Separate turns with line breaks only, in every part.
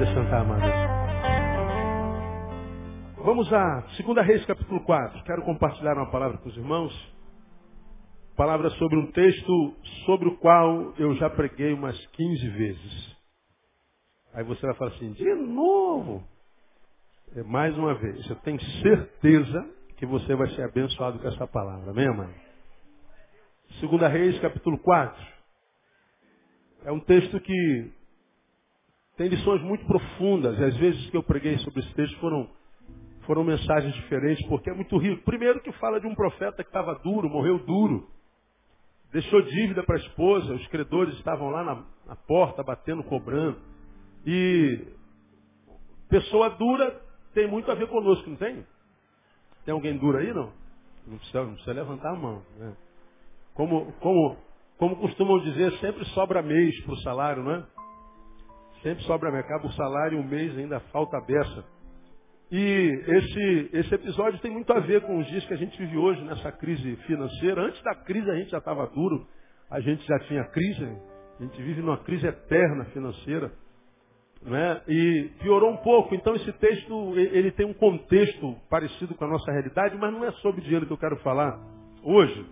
Pode sentar, amado. Vamos a 2 Reis, capítulo 4. Quero compartilhar uma palavra com os irmãos. Palavra sobre um texto sobre o qual eu já preguei umas 15 vezes. Aí você vai falar assim, de novo? É mais uma vez. Eu tenho certeza que você vai ser abençoado com essa palavra. Amém, mãe? 2 Reis, capítulo 4. É um texto que tem lições muito profundas. E às vezes que eu preguei sobre esse texto foram, foram mensagens diferentes, porque é muito rico. Primeiro que fala de um profeta que estava duro, morreu duro. Deixou dívida para a esposa, os credores estavam lá na, na porta, batendo, cobrando. E pessoa dura tem muito a ver conosco, não tem? Tem alguém duro aí, não? Não precisa, não precisa levantar a mão. Né? Como, como, como costumam dizer, sempre sobra mês para o salário, não é? Sempre sobra, acaba o salário, um mês ainda falta a beça. E esse, esse episódio tem muito a ver com os dias que a gente vive hoje nessa crise financeira. Antes da crise a gente já estava duro, a gente já tinha crise, a gente vive numa crise eterna financeira. Né? E piorou um pouco. Então esse texto ele tem um contexto parecido com a nossa realidade, mas não é sobre dinheiro que eu quero falar hoje.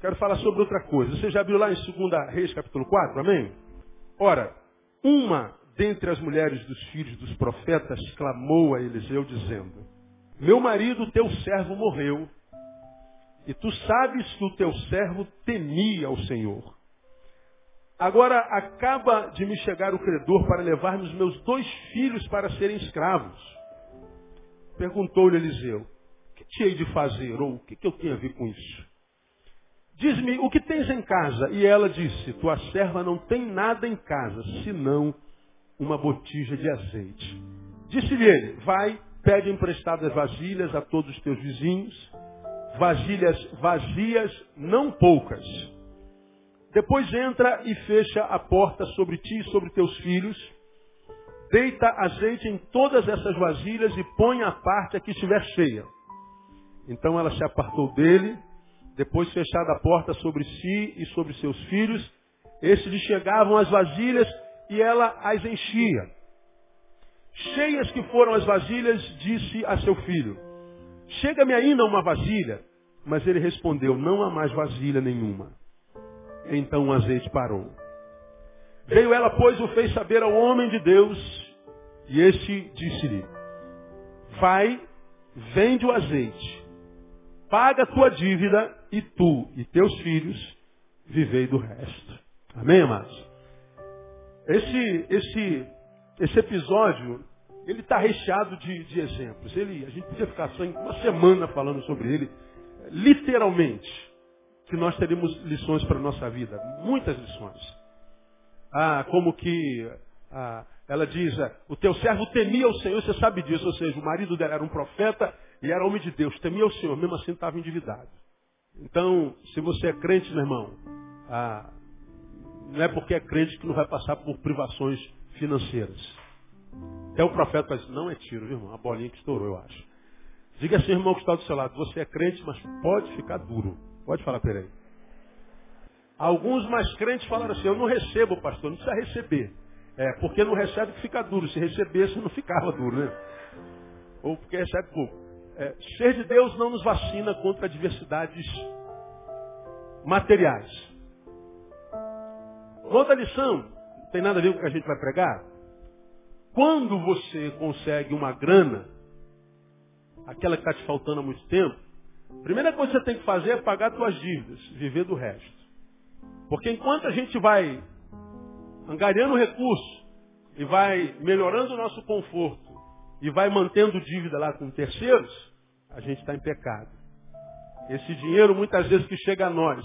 Quero falar sobre outra coisa. Você já viu lá em 2 Reis capítulo 4, amém? Ora, uma dentre as mulheres dos filhos dos profetas clamou a Eliseu, dizendo: Meu marido, teu servo, morreu, e tu sabes que o teu servo temia o Senhor. Agora acaba de me chegar o credor para levar-me os meus dois filhos para serem escravos. Perguntou-lhe Eliseu: O que te hei de fazer? Ou o que, que eu tenho a ver com isso? Diz-me, o que tens em casa? E ela disse, tua serva não tem nada em casa, senão uma botija de azeite. Disse-lhe ele, vai, pede emprestadas vasilhas a todos os teus vizinhos, vasilhas vazias, não poucas. Depois entra e fecha a porta sobre ti e sobre teus filhos, deita azeite em todas essas vasilhas e põe a parte a que estiver cheia. Então ela se apartou dele, depois fechada a porta sobre si e sobre seus filhos, estes lhe chegavam as vasilhas e ela as enchia. Cheias que foram as vasilhas, disse a seu filho, chega-me ainda uma vasilha. Mas ele respondeu, não há mais vasilha nenhuma. Então o azeite parou. Veio ela, pois, o fez saber ao homem de Deus, e este disse-lhe, vai, vende o azeite, paga a tua dívida e tu e teus filhos vivei do resto. Amém, amados? Esse, esse, esse episódio, ele está recheado de, de, exemplos. Ele, a gente podia ficar só uma semana falando sobre ele, literalmente, que nós teríamos lições para a nossa vida, muitas lições. Ah, como que ah, ela diz, o teu servo temia o Senhor, você sabe disso, ou seja, o marido dela era um profeta, e era homem de Deus, temia o Senhor, mesmo assim estava endividado. Então, se você é crente, meu irmão, ah, não é porque é crente que não vai passar por privações financeiras. Até o profeta vai dizer, não é tiro, viu, irmão? A bolinha que estourou, eu acho. Diga assim, irmão que está do seu lado, você é crente, mas pode ficar duro. Pode falar, peraí. Alguns mais crentes falaram assim, eu não recebo, pastor, não precisa receber. É, porque não recebe que fica duro. Se recebesse, não ficava duro, né? Ou porque recebe pouco. É, ser de Deus não nos vacina contra adversidades materiais. Outra lição, não tem nada a ver com o que a gente vai pregar. Quando você consegue uma grana, aquela que está te faltando há muito tempo, a primeira coisa que você tem que fazer é pagar suas dívidas, viver do resto. Porque enquanto a gente vai angariando recurso e vai melhorando o nosso conforto e vai mantendo dívida lá com terceiros, a gente está em pecado. Esse dinheiro muitas vezes que chega a nós,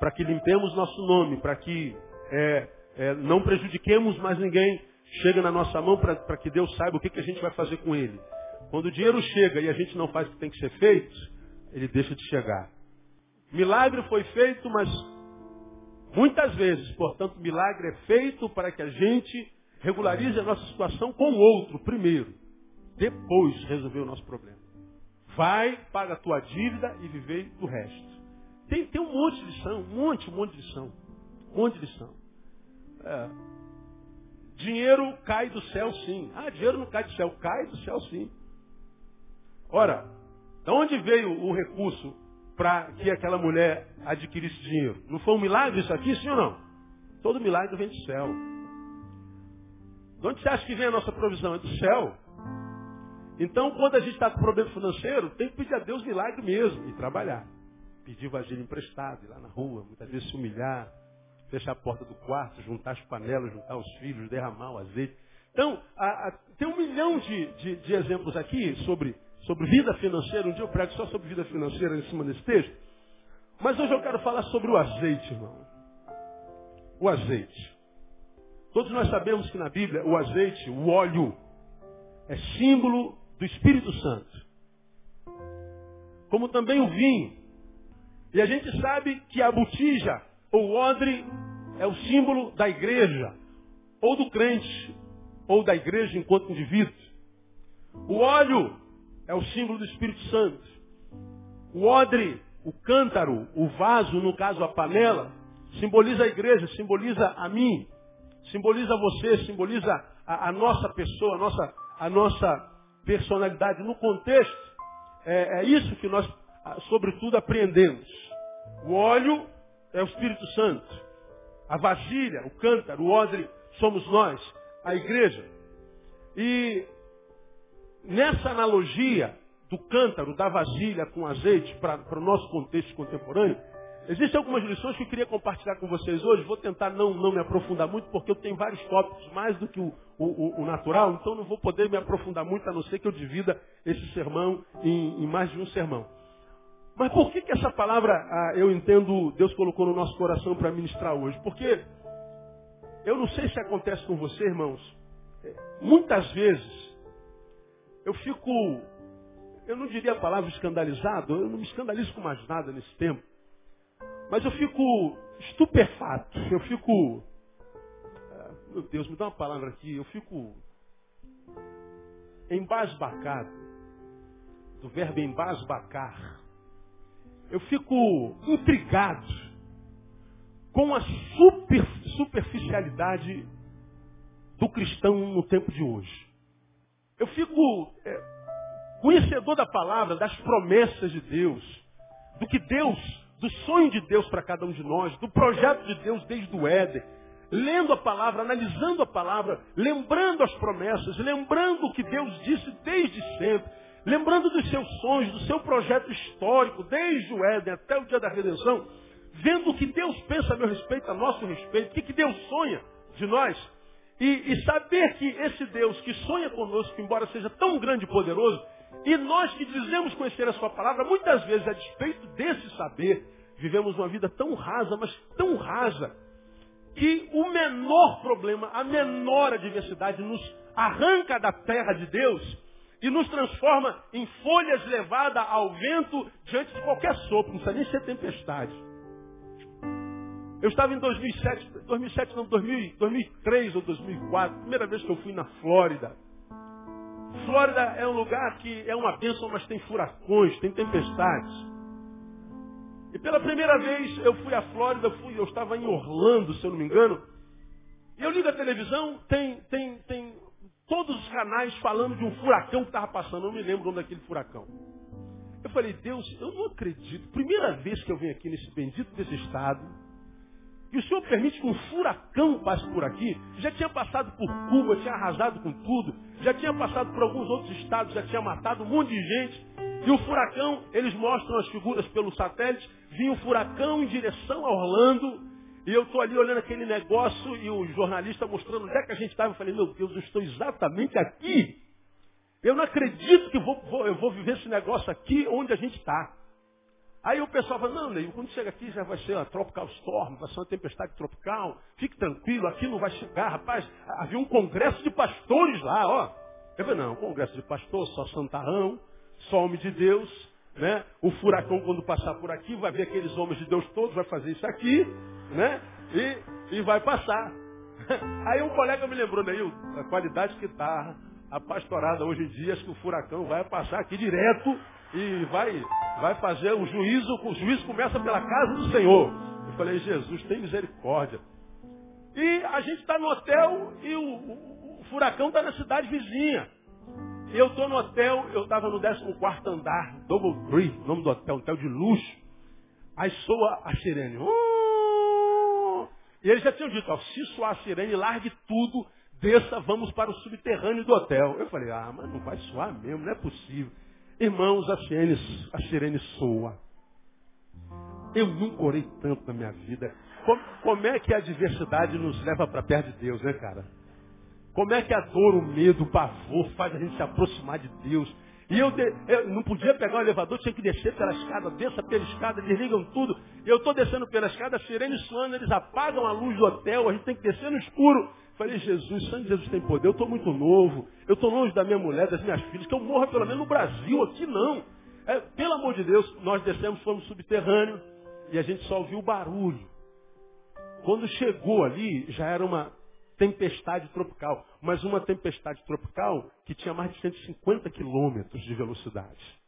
para que limpemos nosso nome, para que é, é, não prejudiquemos mais ninguém, chega na nossa mão para que Deus saiba o que, que a gente vai fazer com ele. Quando o dinheiro chega e a gente não faz o que tem que ser feito, ele deixa de chegar. Milagre foi feito, mas muitas vezes, portanto, milagre é feito para que a gente regularize a nossa situação com o outro primeiro depois resolver o nosso problema. Vai, paga a tua dívida e viver do resto. Tem, tem um monte de lição, um monte, um monte de lição. Um monte de lição. É. Dinheiro cai do céu sim. Ah, dinheiro não cai do céu. Cai do céu sim. Ora, de onde veio o recurso para que aquela mulher adquirisse dinheiro? Não foi um milagre isso aqui, sim ou não? Todo milagre vem do céu. De onde você acha que vem a nossa provisão? É do céu. Então, quando a gente está com problema financeiro, tem que pedir a Deus milagre mesmo e trabalhar. Pedir vasilha emprestado, ir lá na rua, muitas vezes se humilhar, fechar a porta do quarto, juntar as panelas, juntar os filhos, derramar o azeite. Então, a, a, tem um milhão de, de, de, exemplos aqui sobre, sobre vida financeira. Um dia eu prego só sobre vida financeira em cima desse texto. Mas hoje eu quero falar sobre o azeite, irmão. O azeite. Todos nós sabemos que na Bíblia o azeite, o óleo, é símbolo do Espírito Santo. Como também o vinho. E a gente sabe que a botija ou o odre é o símbolo da igreja, ou do crente, ou da igreja enquanto indivíduo. O óleo é o símbolo do Espírito Santo. O odre, o cântaro, o vaso, no caso a panela, simboliza a igreja, simboliza a mim, simboliza você, simboliza a, a nossa pessoa, a nossa, a nossa personalidade. No contexto, é, é isso que nós, sobretudo, aprendemos. O óleo é o Espírito Santo. A vasilha, o cântaro, o odre, somos nós, a igreja. E nessa analogia do cântaro, da vasilha com azeite para o nosso contexto contemporâneo, existem algumas lições que eu queria compartilhar com vocês hoje. Vou tentar não, não me aprofundar muito, porque eu tenho vários tópicos mais do que o, o, o natural, então não vou poder me aprofundar muito, a não ser que eu divida esse sermão em, em mais de um sermão. Mas por que, que essa palavra, ah, eu entendo, Deus colocou no nosso coração para ministrar hoje? Porque eu não sei se acontece com você, irmãos. Muitas vezes eu fico, eu não diria a palavra escandalizado, eu não me escandalizo com mais nada nesse tempo. Mas eu fico estupefato, eu fico. Ah, meu Deus, me dá uma palavra aqui, eu fico embasbacado. Do verbo embasbacar eu fico intrigado com a super, superficialidade do cristão no tempo de hoje. Eu fico é, conhecedor da palavra, das promessas de Deus, do que Deus, do sonho de Deus para cada um de nós, do projeto de Deus desde o Éden, lendo a palavra, analisando a palavra, lembrando as promessas, lembrando o que Deus disse desde sempre, lembrando dos seus sonhos, do seu projeto histórico, desde o Éden até o dia da redenção, vendo o que Deus pensa a meu respeito, a nosso respeito, o que, Deus sonha de nós, e, e saber que esse Deus que sonha conosco, embora seja tão grande e poderoso, e nós que dizemos conhecer a sua palavra, muitas vezes a despeito desse saber, vivemos uma vida tão rasa, mas tão rasa, que o menor problema, a menor adversidade nos arranca da terra de Deus e nos transforma em folhas levadas ao vento diante de qualquer sopro, não precisa nem ser tempestade. Eu estava em 2007, 2007 não, 2000, 2003 ou 2004, primeira vez que eu fui na Flórida. Flórida é um lugar que é uma bênção, mas tem furacões, tem tempestades. E pela primeira vez eu fui à Flórida, fui, eu estava em Orlando, se eu não me engano. E eu ligo a televisão, tem, tem, tem todos os canais falando de um furacão que estava passando. Eu não me lembro o nome daquele furacão. Eu falei, Deus, eu não acredito. Primeira vez que eu venho aqui nesse bendito desse estado. E o Senhor permite que um furacão passe por aqui. Já tinha passado por Cuba, tinha arrasado com tudo. Já tinha passado por alguns outros estados, já tinha matado um monte de gente. E o furacão, eles mostram as figuras pelo satélite. Vinha um furacão em direção a Orlando. E eu estou ali olhando aquele negócio e o jornalista mostrando onde é que a gente estava. Eu falei, meu Deus, eu estou exatamente aqui. Eu não acredito que vou, vou, eu vou viver esse negócio aqui onde a gente está. Aí o pessoal fala, não, Ney, quando chega aqui já vai ser uma tropical storm, vai ser uma tempestade tropical, fique tranquilo, aqui não vai chegar, rapaz. Havia um congresso de pastores lá, ó. Eu falei, não, congresso de pastores, só santarrão, só homem de Deus, né? O furacão quando passar por aqui vai ver aqueles homens de Deus todos, vai fazer isso aqui, né? E, e vai passar. Aí um colega me lembrou, Neil, a qualidade que está a pastorada hoje em dia, acho que o furacão vai passar aqui direto e vai, vai fazer o juízo, o juízo começa pela casa do Senhor. Eu falei, Jesus, tem misericórdia. E a gente está no hotel e o, o, o furacão está na cidade vizinha. Eu estou no hotel, eu estava no 14 andar, Double Tree, nome do hotel, hotel de luxo. Aí soa a sirene. Uh! E eles já tinham dito, ó, se soar a sirene, largue tudo, desça, vamos para o subterrâneo do hotel. Eu falei, ah, mas não vai soar mesmo, não é possível. Irmãos, a sirene, a sirene soa. Eu nunca orei tanto na minha vida. Como, como é que a adversidade nos leva para perto de Deus, né, cara? Como é que a dor, o medo, o pavor faz a gente se aproximar de Deus? E eu, de, eu, não podia pegar o elevador, tinha que descer pela escada, desça pela escada, desligam tudo. Eu estou descendo pela escada, a sirene suando, eles apagam a luz do hotel, a gente tem que descer no escuro. Falei, Jesus, de Jesus tem poder, eu estou muito novo, eu estou longe da minha mulher, das minhas filhas, que eu morra pelo menos no Brasil, aqui não. É, pelo amor de Deus, nós descemos, fomos subterrâneo e a gente só ouviu o barulho. Quando chegou ali, já era uma tempestade tropical, mas uma tempestade tropical que tinha mais de 150 quilômetros de velocidade.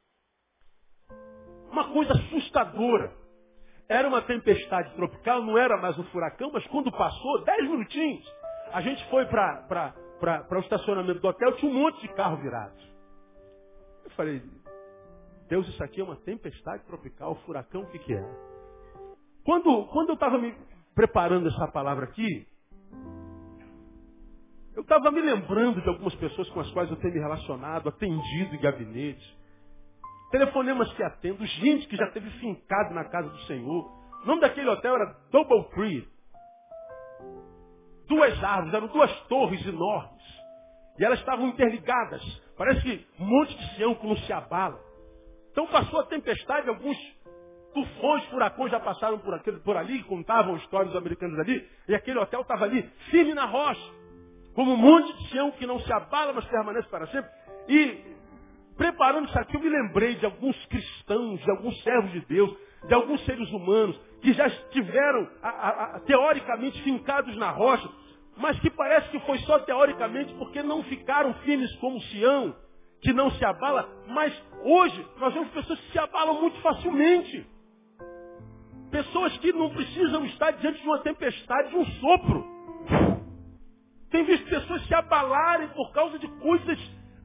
Uma coisa assustadora. Era uma tempestade tropical, não era mais um furacão, mas quando passou, 10 minutinhos, a gente foi para o estacionamento do hotel, tinha um monte de carro virado. Eu falei, Deus, isso aqui é uma tempestade tropical, furacão, o que, que é? Quando, quando eu estava me preparando essa palavra aqui, eu estava me lembrando de algumas pessoas com as quais eu tenho me relacionado, atendido em gabinete. Telefonemas que atendo, gente que já teve fincado na casa do Senhor. O nome daquele hotel era Double Tree. Duas árvores, eram duas torres enormes. E elas estavam interligadas. Parece que um monte de não se abala. Então passou a tempestade, alguns tufões, furacões já passaram por, aquele, por ali, contavam histórias americanos ali, e aquele hotel estava ali, firme na rocha como um monte de Sião que não se abala, mas permanece para sempre. E preparando isso aqui, eu me lembrei de alguns cristãos, de alguns servos de Deus, de alguns seres humanos que já estiveram a, a, a, teoricamente fincados na rocha, mas que parece que foi só teoricamente porque não ficaram firmes como Sião, que não se abala, mas hoje nós vemos pessoas que se abalam muito facilmente. Pessoas que não precisam estar diante de uma tempestade, de um sopro. Tem visto pessoas se abalarem por causa de coisas,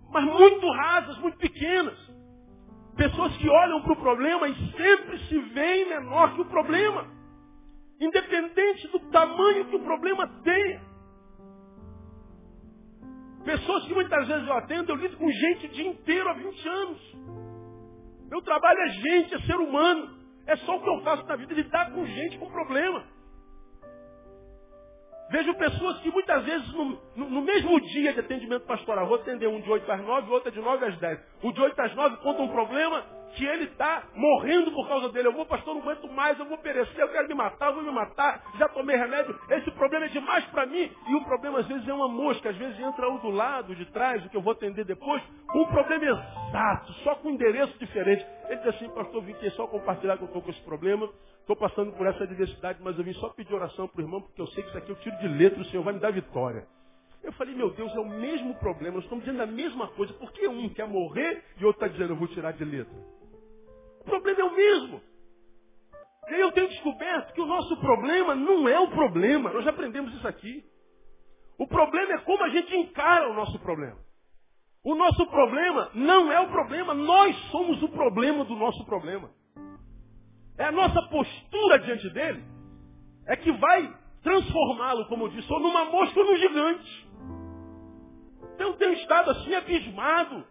mas muito rasas, muito pequenas. Pessoas que olham para o problema e sempre se veem menor que o problema. Independente do tamanho que o problema tenha. Pessoas que muitas vezes eu atendo, eu lido com gente o dia inteiro há 20 anos. Meu trabalho é gente, é ser humano. É só o que eu faço na vida, lidar com gente com problema. Vejo pessoas que muitas vezes no, no, no, mesmo dia de atendimento pastoral, vou atender um de 8 às 9, outro de 9 às 10. O de 8 às 9 conta um problema que ele está morrendo por causa dele. Eu vou, pastor, não aguento mais, eu vou perecer, eu quero me matar, eu vou me matar, já tomei remédio, esse problema é demais para mim. E o problema às vezes é uma mosca, às vezes entra um do lado, de trás, o que eu vou atender depois, um problema exato, só com endereço diferente. Ele diz assim, pastor, vim aqui só compartilhar que eu estou com esse problema, estou passando por essa adversidade, mas eu vim só pedir oração para o irmão, porque eu sei que isso aqui eu tiro de letra, o Senhor vai me dar vitória. Eu falei, meu Deus, é o mesmo problema, nós estamos dizendo a mesma coisa, por que um quer morrer e outro está dizendo, eu vou tirar de letra? O problema é o mesmo. E aí eu tenho descoberto que o nosso problema não é o problema. Nós já aprendemos isso aqui. O problema é como a gente encara o nosso problema. O nosso problema não é o problema, nós somos o problema do nosso problema. É a nossa postura diante dele é que vai transformá-lo, como eu disse, ou numa mosca ou num gigante. Então eu tenho estado assim abismado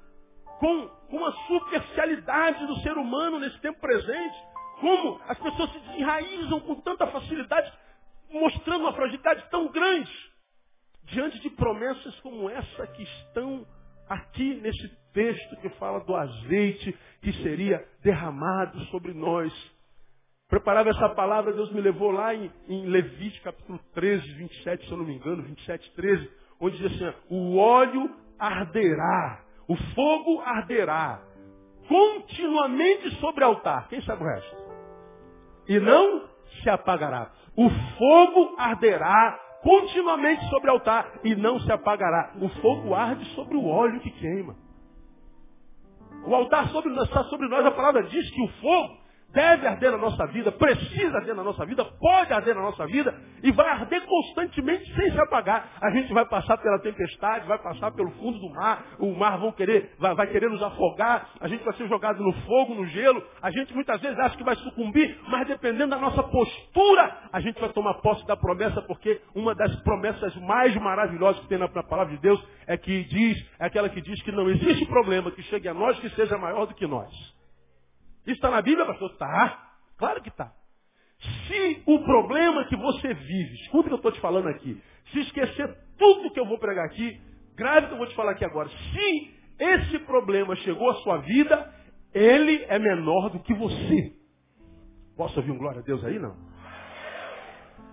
com, com a superficialidade do ser humano nesse tempo presente. Como as pessoas se desenraizam com tanta facilidade, mostrando uma fragilidade tão grande, diante de promessas como essa que estão aqui nesse texto que fala do azeite que seria derramado sobre nós. Preparava essa palavra, Deus me levou lá em, em Levítico capítulo 13, 27, se eu não me engano, 27, 13, onde diz assim, o óleo arderá o fogo arderá continuamente sobre o altar. Quem sabe o resto? E não se apagará. O fogo arderá continuamente sobre o altar e não se apagará. O fogo arde sobre o óleo que queima. O altar sobre, está sobre nós, a palavra diz que o fogo deve arder na nossa vida, precisa arder na nossa vida, pode arder na nossa vida e vai arder constantemente sem se apagar. A gente vai passar pela tempestade, vai passar pelo fundo do mar, o mar vão querer, vai, vai querer nos afogar, a gente vai ser jogado no fogo, no gelo, a gente muitas vezes acha que vai sucumbir, mas dependendo da nossa postura, a gente vai tomar posse da promessa, porque uma das promessas mais maravilhosas que tem na, na palavra de Deus é que diz, é aquela que diz que não existe problema que chegue a nós que seja maior do que nós. Isso está na Bíblia, pastor? Tá. Claro que está. Se o problema que você vive, escuta o que eu estou te falando aqui, se esquecer tudo que eu vou pregar aqui, grave o que eu vou te falar aqui agora. Se esse problema chegou à sua vida, ele é menor do que você. Posso ouvir um glória a Deus aí? Não.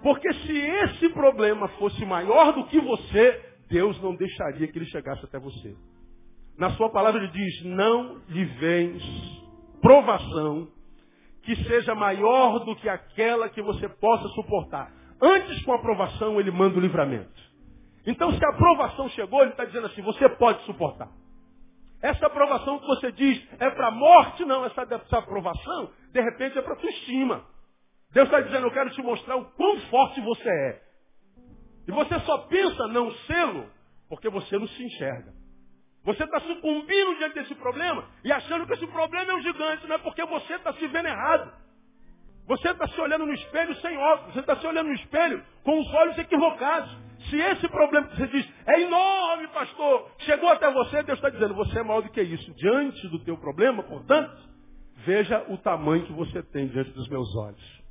Porque se esse problema fosse maior do que você, Deus não deixaria que ele chegasse até você. Na sua palavra ele diz, não lhe vens provação que seja maior do que aquela que você possa suportar. Antes com a provação, ele manda o livramento. Então, se a aprovação chegou, ele está dizendo assim, você pode suportar. Essa aprovação que você diz é para a morte, não. Essa, essa aprovação, de repente, é para a tua estima. Deus está dizendo, eu quero te mostrar o quão forte você é. E você só pensa não sê-lo porque você não se enxerga. Você está sucumbindo diante desse problema e achando que esse problema é um gigante, não é porque você está se vendo errado. Você está se olhando no espelho sem óculos, você está se olhando no espelho com os olhos equivocados. Se esse problema que você diz é enorme, pastor, chegou até você, Deus está dizendo, você é maior do que isso. Diante do teu problema, portanto, veja o tamanho que você tem diante dos meus olhos.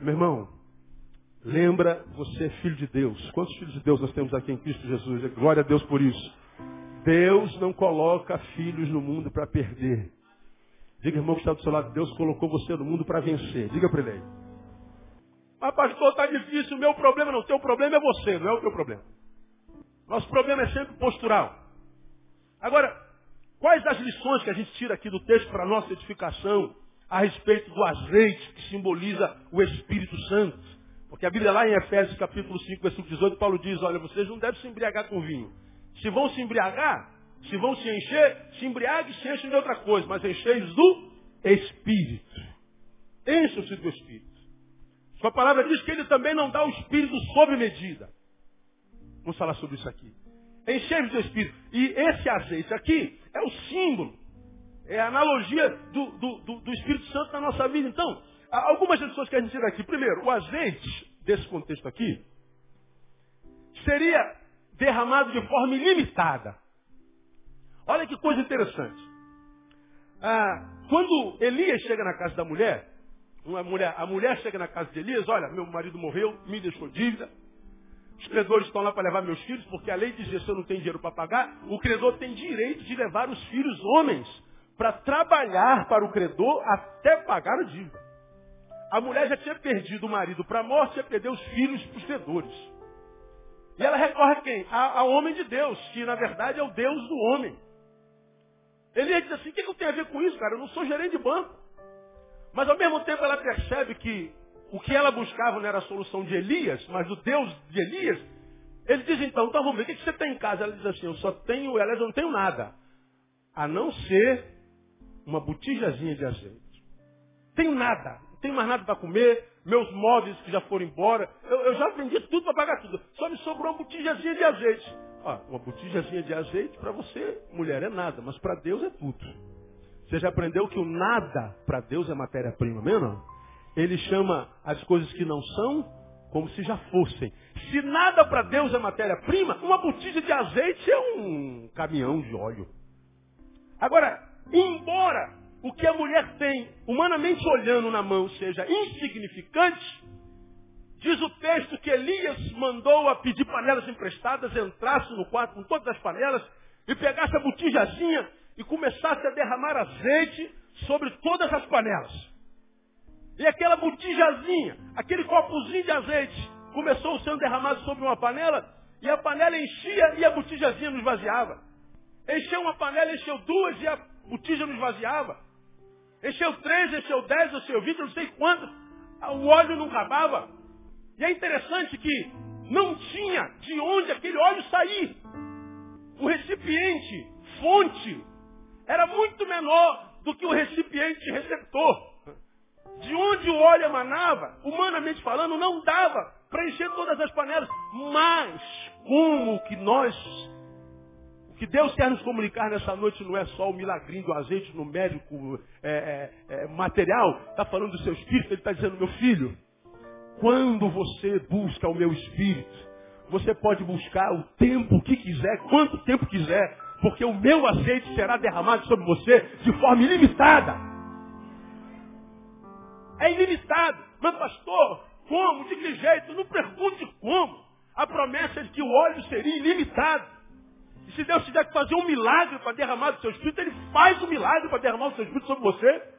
Meu irmão, lembra, você é filho de Deus. Quantos filhos de Deus nós temos aqui em Cristo Jesus? Glória a Deus por isso. Deus não coloca filhos no mundo para perder. Diga, irmão que está do seu lado, Deus colocou você no mundo para vencer. Diga para ele aí. Mas pastor, está difícil, o meu problema não. O teu problema é você, não é o teu problema. Nosso problema é sempre postural. Agora, quais as lições que a gente tira aqui do texto para nossa edificação a respeito do azeite que simboliza o Espírito Santo? Porque a Bíblia lá em Efésios capítulo 5, versículo 18, Paulo diz, olha, vocês não devem se embriagar com vinho se vão se embriagar, se vão se encher, se embriague e se enchem de outra coisa, mas encheios do Espírito. Encham-se do Espírito. Sua palavra diz que ele também não dá o Espírito sob medida. Vamos falar sobre isso aqui. Encheios do Espírito. E esse azeite aqui é o símbolo, é a analogia do, do, do, do Espírito Santo na nossa vida. Então, algumas lições que a gente tira aqui. Primeiro, o azeite, desse contexto aqui, seria derramado de forma ilimitada. Olha que coisa interessante. Ah, quando Elias chega na casa da mulher, uma mulher, a mulher chega na casa de Elias, olha, meu marido morreu, me deixou dívida, os credores estão lá para levar meus filhos, porque a lei dizia se eu não tenho dinheiro para pagar, o credor tem direito de levar os filhos homens para trabalhar para o credor até pagar a dívida. A mulher já tinha perdido o marido para a morte, ia perder os filhos para os credores. E ela recorre a quem? A, a, homem de Deus, que na verdade é o Deus do homem. Ele diz assim, o que, que eu tenho a ver com isso, cara? Eu não sou gerente de banco. Mas ao mesmo tempo ela percebe que o que ela buscava não era a solução de Elias, mas o Deus de Elias. Ele diz então, então vamos ver, o que, que você tem em casa? Ela diz assim, eu só tenho, aliás, eu não tenho nada. A não ser uma botijazinha de azeite. Tenho nada, tenho mais nada para comer, meus móveis que já foram embora. Eu, eu já vendi tudo para pagar tudo. Só me sobrou uma botijazinha de azeite. Ah, uma botijazinha de azeite para você, mulher, é nada, mas para Deus é tudo. Você já aprendeu que o nada para Deus é matéria-prima, mesmo? Ele chama as coisas que não são como se já fossem. Se nada para Deus é matéria-prima, uma botija de azeite é um caminhão de óleo. Agora, embora o que a mulher tem, humanamente olhando na mão, seja insignificante, diz o texto que Elias mandou a pedir panelas emprestadas, entrasse no quarto com todas as panelas e pegasse a botijazinha e começasse a derramar azeite sobre todas as panelas. E aquela botijazinha, aquele copozinho de azeite, começou sendo derramado sobre uma panela e a panela enchia e a botijazinha não esvaziava. Encheu uma panela, encheu duas e a botija não esvaziava. Encheu três, encheu dez, encheu vinte, não sei quantos. O óleo não acabava. E é interessante que não tinha de onde aquele óleo sair. O recipiente, fonte, era muito menor do que o recipiente receptor. De onde o óleo emanava, humanamente falando, não dava para encher todas as panelas. Mas, como que nós, o que Deus quer nos comunicar nessa noite não é só o milagrinho do azeite no é, é, é, material, está falando do seu espírito, ele está dizendo, meu filho, quando você busca o meu espírito, você pode buscar o tempo que quiser, quanto tempo quiser, porque o meu azeite será derramado sobre você de forma ilimitada. É ilimitado. Mas pastor, como? De que jeito? Não pergunte como. A promessa é de que o óleo seria ilimitado. E se Deus tiver que fazer um milagre para derramar o seu espírito, Ele faz o um milagre para derramar o seu espírito sobre você.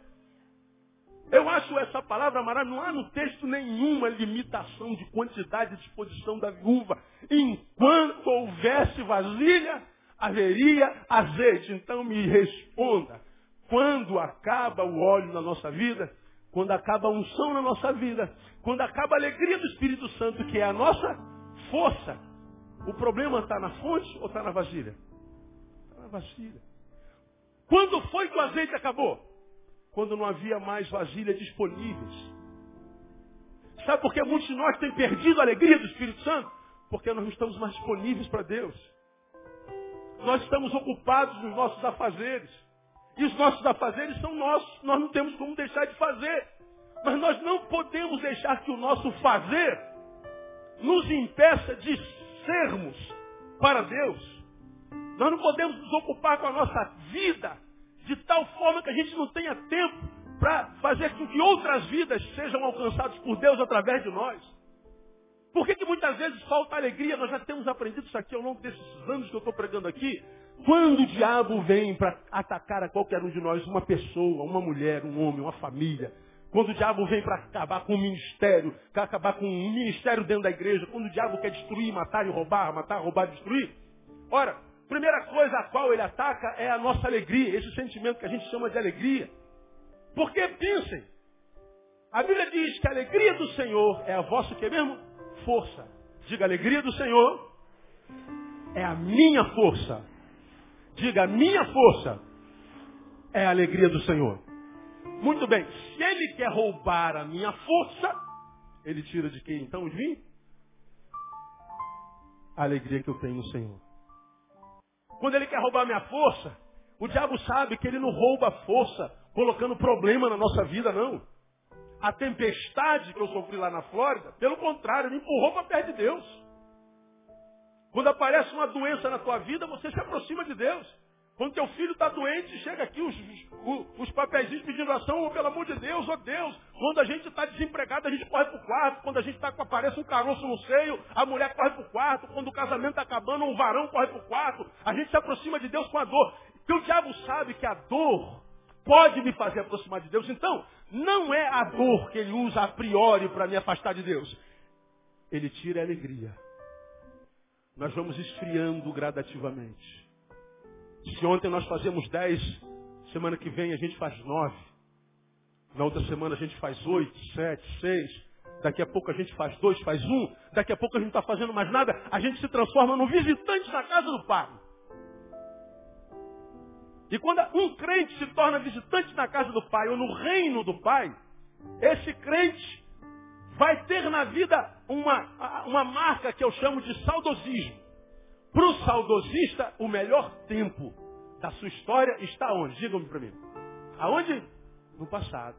Eu acho essa palavra maravilhosa. Não há no texto nenhuma limitação de quantidade e disposição da viúva. Enquanto houvesse vasilha, haveria azeite. Então me responda. Quando acaba o óleo na nossa vida, quando acaba a unção na nossa vida, quando acaba a alegria do Espírito Santo, que é a nossa força, o problema está na fonte ou está na vasilha? Está na vasilha. Quando foi que o azeite acabou? quando não havia mais vasilhas disponíveis. Sabe por que muitos de nós têm perdido a alegria do Espírito Santo? Porque nós não estamos mais disponíveis para Deus. Nós estamos ocupados nos nossos afazeres. E os nossos afazeres são nossos. Nós não temos como deixar de fazer. Mas nós não podemos deixar que o nosso fazer nos impeça de sermos para Deus. Nós não podemos nos ocupar com a nossa vida de tal forma que a gente não tenha tempo para fazer com que outras vidas sejam alcançadas por Deus através de nós. Por que, que muitas vezes falta alegria? Nós já temos aprendido isso aqui ao longo desses anos que eu estou pregando aqui. Quando o diabo vem para atacar a qualquer um de nós, uma pessoa, uma mulher, um homem, uma família, quando o diabo vem para acabar com o ministério, para acabar com um ministério dentro da igreja, quando o diabo quer destruir, matar e roubar, matar, roubar destruir, ora, Primeira coisa a qual ele ataca é a nossa alegria, esse sentimento que a gente chama de alegria. Porque pensem, a Bíblia diz que a alegria do Senhor é a vossa o que mesmo? Força. Diga, alegria do Senhor é a minha força. Diga, a minha força é a alegria do Senhor. Muito bem, se ele quer roubar a minha força, ele tira de quem então de mim? A alegria que eu tenho no Senhor. Quando ele quer roubar minha força, o diabo sabe que ele não rouba a força colocando problema na nossa vida, não. A tempestade que eu sofri lá na Flórida, pelo contrário, me empurrou para perto de Deus. Quando aparece uma doença na tua vida, você se aproxima de Deus. Quando teu filho está doente, chega aqui os, os, os papéis pedindo ação, oh, pelo amor de Deus, oh Deus. Quando a gente está desempregado, a gente corre para o quarto. Quando a gente está com aparece um caroço no seio, a mulher corre para o quarto. Quando o casamento está acabando, um varão corre para o quarto. A gente se aproxima de Deus com a dor. Porque o diabo sabe que a dor pode me fazer aproximar de Deus. Então, não é a dor que ele usa a priori para me afastar de Deus. Ele tira a alegria. Nós vamos esfriando gradativamente. Se ontem nós fazemos dez, semana que vem a gente faz nove. Na outra semana a gente faz oito, sete, seis. Daqui a pouco a gente faz dois, faz um. Daqui a pouco a gente não está fazendo mais nada. A gente se transforma num visitante na casa do Pai. E quando um crente se torna visitante na casa do Pai ou no reino do Pai, esse crente vai ter na vida uma, uma marca que eu chamo de saudosismo. Para o saudosista, o melhor tempo da sua história está onde? Digam-me para mim. Aonde? No passado.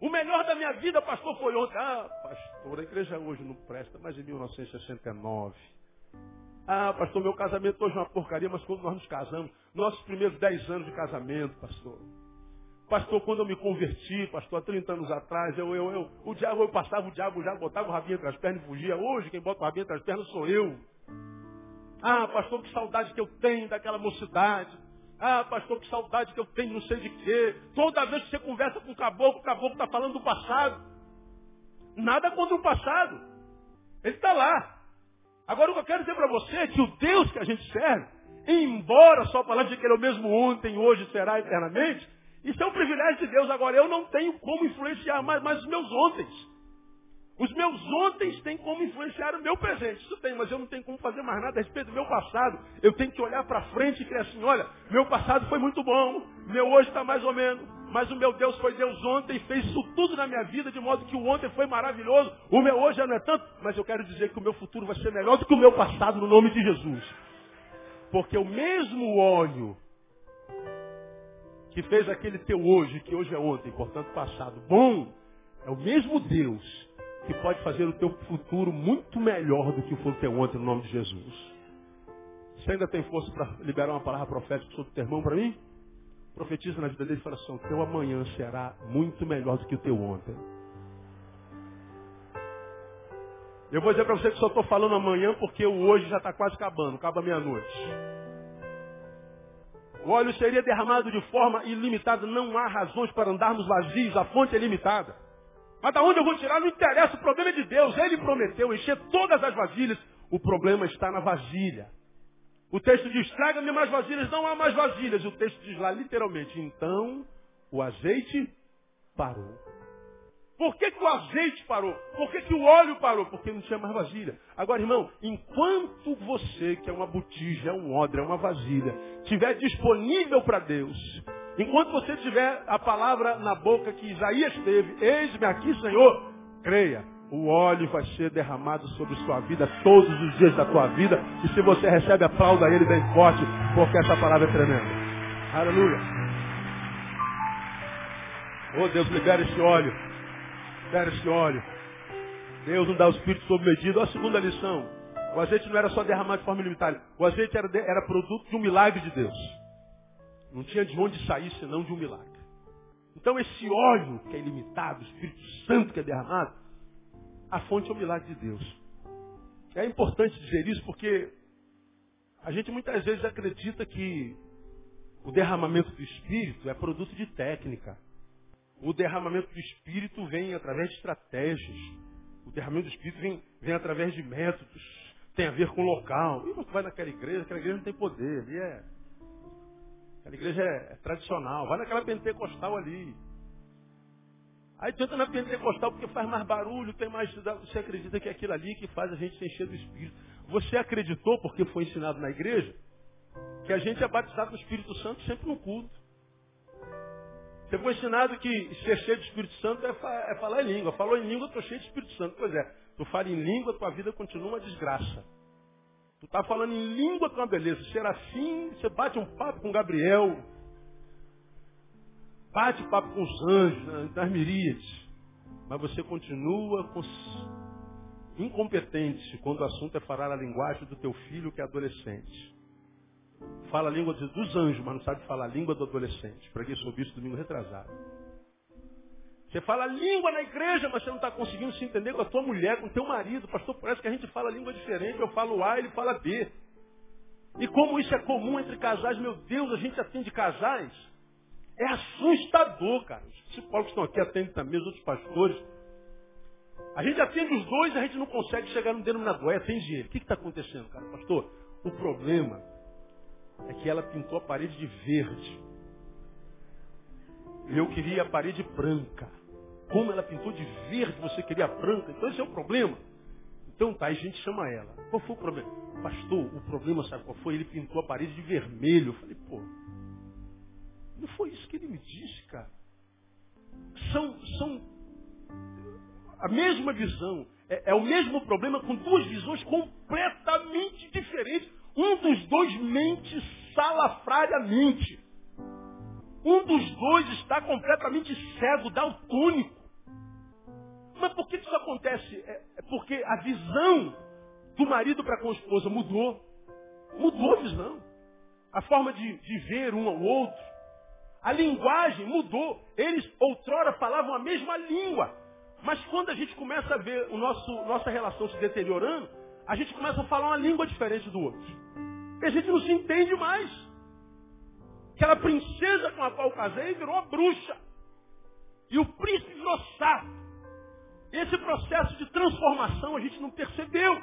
O melhor da minha vida, pastor, foi ontem. Ah, pastor, a igreja hoje não presta, mas em 1969. Ah, pastor, meu casamento hoje é uma porcaria, mas quando nós nos casamos, nossos primeiros 10 anos de casamento, pastor. Pastor, quando eu me converti, pastor, há 30 anos atrás, eu, eu, eu, o diabo, eu passava, o diabo já botava o rabinho entre as pernas e fugia. Hoje, quem bota o rabinho entre as pernas sou eu. Ah, pastor, que saudade que eu tenho daquela mocidade. Ah, pastor, que saudade que eu tenho, não sei de quê. Toda vez que você conversa com o caboclo, o caboclo está falando do passado. Nada contra o passado. Ele está lá. Agora, o que eu quero dizer para você é que o Deus que a gente serve, embora só palavra de que ele é o mesmo ontem, hoje será eternamente, isso é um privilégio de Deus. Agora, eu não tenho como influenciar mais, mais os meus ontem. Os meus ontem têm como influenciar o meu presente. Isso tem, mas eu não tenho como fazer mais nada a respeito do meu passado. Eu tenho que olhar para frente e criar assim, olha, meu passado foi muito bom, meu hoje está mais ou menos. mas o meu Deus foi Deus ontem e fez isso tudo na minha vida, de modo que o ontem foi maravilhoso. O meu hoje já não é tanto, mas eu quero dizer que o meu futuro vai ser melhor do que o meu passado, no nome de Jesus. Porque o mesmo óleo que fez aquele teu hoje, que hoje é ontem, portanto passado, bom, é o mesmo Deus que pode fazer o teu futuro muito melhor do que foi o teu ontem, no nome de Jesus. Você ainda tem força para liberar uma palavra profética sobre o teu irmão para mim? Profetiza na vida dele e fala assim, o teu amanhã será muito melhor do que o teu ontem. Eu vou dizer para você que só estou falando amanhã porque o hoje já está quase acabando, acaba meia-noite. O óleo seria derramado de forma ilimitada, não há razões para andarmos vazios, a fonte é limitada. Mas da onde eu vou tirar não interessa, o problema é de Deus. Ele prometeu encher todas as vasilhas. O problema está na vasilha. O texto diz, traga-me mais vasilhas, não há mais vasilhas. O texto diz lá literalmente, então o azeite parou. Por que, que o azeite parou? Por que, que o óleo parou? Porque não tinha mais vasilha. Agora, irmão, enquanto você, que é uma botija, é um odre, é uma vasilha, estiver disponível para Deus, enquanto você tiver a palavra na boca que Isaías teve, eis-me aqui, Senhor, creia, o óleo vai ser derramado sobre sua vida todos os dias da tua vida. E se você recebe, aplauda ele bem forte, porque essa palavra é tremenda. Aleluia. Oh Deus, libera esse óleo. Libera esse óleo. Deus não dá o espírito sob medida. Olha a segunda lição. O azeite não era só derramado de forma limitada. O azeite era, era produto de um milagre de Deus. Não tinha de onde sair senão de um milagre. Então esse óleo que é ilimitado, o Espírito Santo que é derramado, a fonte é o milagre de Deus. É importante dizer isso porque a gente muitas vezes acredita que o derramamento do Espírito é produto de técnica. O derramamento do Espírito vem através de estratégias. O derramamento do Espírito vem, vem através de métodos. Tem a ver com local. E você vai naquela igreja, aquela igreja não tem poder. Ali é, aquela igreja é, é tradicional. Vai naquela pentecostal ali. Aí tu entra na pentecostal porque faz mais barulho, tem mais. Você acredita que é aquilo ali que faz a gente se encher do Espírito. Você acreditou, porque foi ensinado na igreja, que a gente é batizado no Espírito Santo sempre no culto. Você foi ensinado que ser cheio de Espírito Santo é, é falar em língua. Falou em língua, estou cheio de Espírito Santo. Pois é, tu fala em língua, tua vida continua uma desgraça. Tu está falando em língua, com uma beleza. Serafim, você bate um papo com Gabriel. Bate papo com os anjos, né, nas miríades. Mas você continua com incompetente quando o assunto é falar a linguagem do teu filho que é adolescente. Fala a língua dos anjos, mas não sabe falar a língua do adolescente. Preguei sobre isso domingo retrasado. Você fala língua na igreja, mas você não está conseguindo se entender com a tua mulher, com o teu marido. Pastor, parece que a gente fala língua diferente. Eu falo A, ele fala B. E como isso é comum entre casais, meu Deus, a gente atende casais. É assustador, cara. Os psicólogos estão aqui, atendem também, os outros pastores. A gente atende os dois, a gente não consegue chegar no denominador. É, atende ele. O que está acontecendo, cara? Pastor, o problema é que ela pintou a parede de verde. E eu queria a parede branca. Como ela pintou de verde, você queria branca. Então esse é o problema. Então tá, a gente chama ela. Qual foi o problema? Pastor, o problema, sabe qual foi? Ele pintou a parede de vermelho. Eu falei, pô, não foi isso que ele me disse, cara. São, são a mesma visão. É, é o mesmo problema com duas visões completamente diferentes. Um dos dois mente salafrariamente. Um dos dois está completamente cego, daltônico. Mas por que isso acontece? É, é porque a visão do marido para com a esposa mudou. Mudou a visão. A forma de, de ver um ao outro. A linguagem mudou. Eles outrora falavam a mesma língua. Mas quando a gente começa a ver o nosso, nossa relação se deteriorando, a gente começa a falar uma língua diferente do outro. E a gente não se entende mais. Aquela princesa com a qual casei virou bruxa. E o príncipe virou sapo. Esse processo de transformação a gente não percebeu.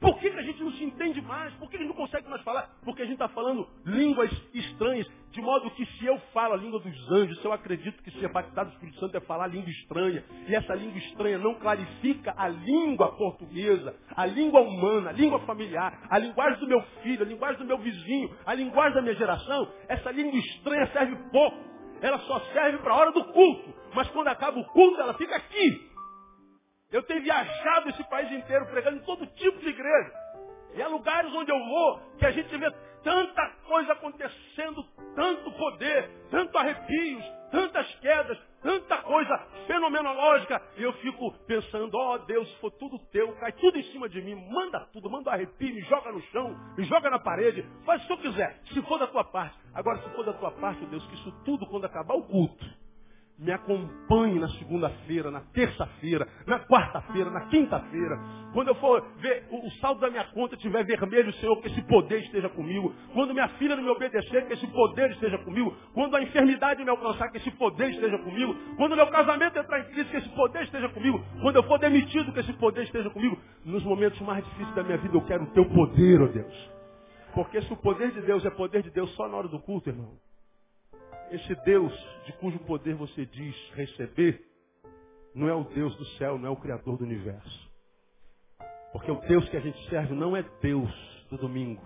Por que, que a gente não se entende mais? Por que a gente não consegue mais falar? Porque a gente está falando línguas estranhas, de modo que se eu falo a língua dos anjos, se eu acredito que ser batizado do Espírito Santo é falar língua estranha, e essa língua estranha não clarifica a língua portuguesa, a língua humana, a língua familiar, a linguagem do meu filho, a linguagem do meu vizinho, a linguagem da minha geração, essa língua estranha serve pouco. ela só serve para a hora do culto. Mas quando acaba o culto, ela fica aqui. Eu tenho viajado esse país inteiro pregando em todo tipo de igreja. E há lugares onde eu vou que a gente vê tanta coisa acontecendo, tanto poder, tanto arrepios, tantas quedas, tanta coisa fenomenológica. E eu fico pensando, ó oh, Deus, se for tudo teu, cai tudo em cima de mim, manda tudo, manda um arrepio, me joga no chão, me joga na parede, faz o que eu quiser, se for da tua parte. Agora, se for da tua parte, Deus, que isso tudo, quando acabar o culto, me acompanhe na segunda-feira, na terça-feira, na quarta-feira, na quinta-feira. Quando eu for ver o, saldo da minha conta estiver vermelho, Senhor, que esse poder esteja comigo. Quando minha filha não me obedecer, que esse poder esteja comigo. Quando a enfermidade me alcançar, que esse poder esteja comigo. Quando meu casamento entrar em crise, que esse poder esteja comigo. Quando eu for demitido, que esse poder esteja comigo. Nos momentos mais difíceis da minha vida, eu quero o teu poder, ó oh Deus. Porque se o poder de Deus é poder de Deus só na hora do culto, irmão, esse Deus de cujo poder você diz receber, não é o Deus do céu, não é o Criador do universo. Porque o Deus que a gente serve não é Deus do domingo.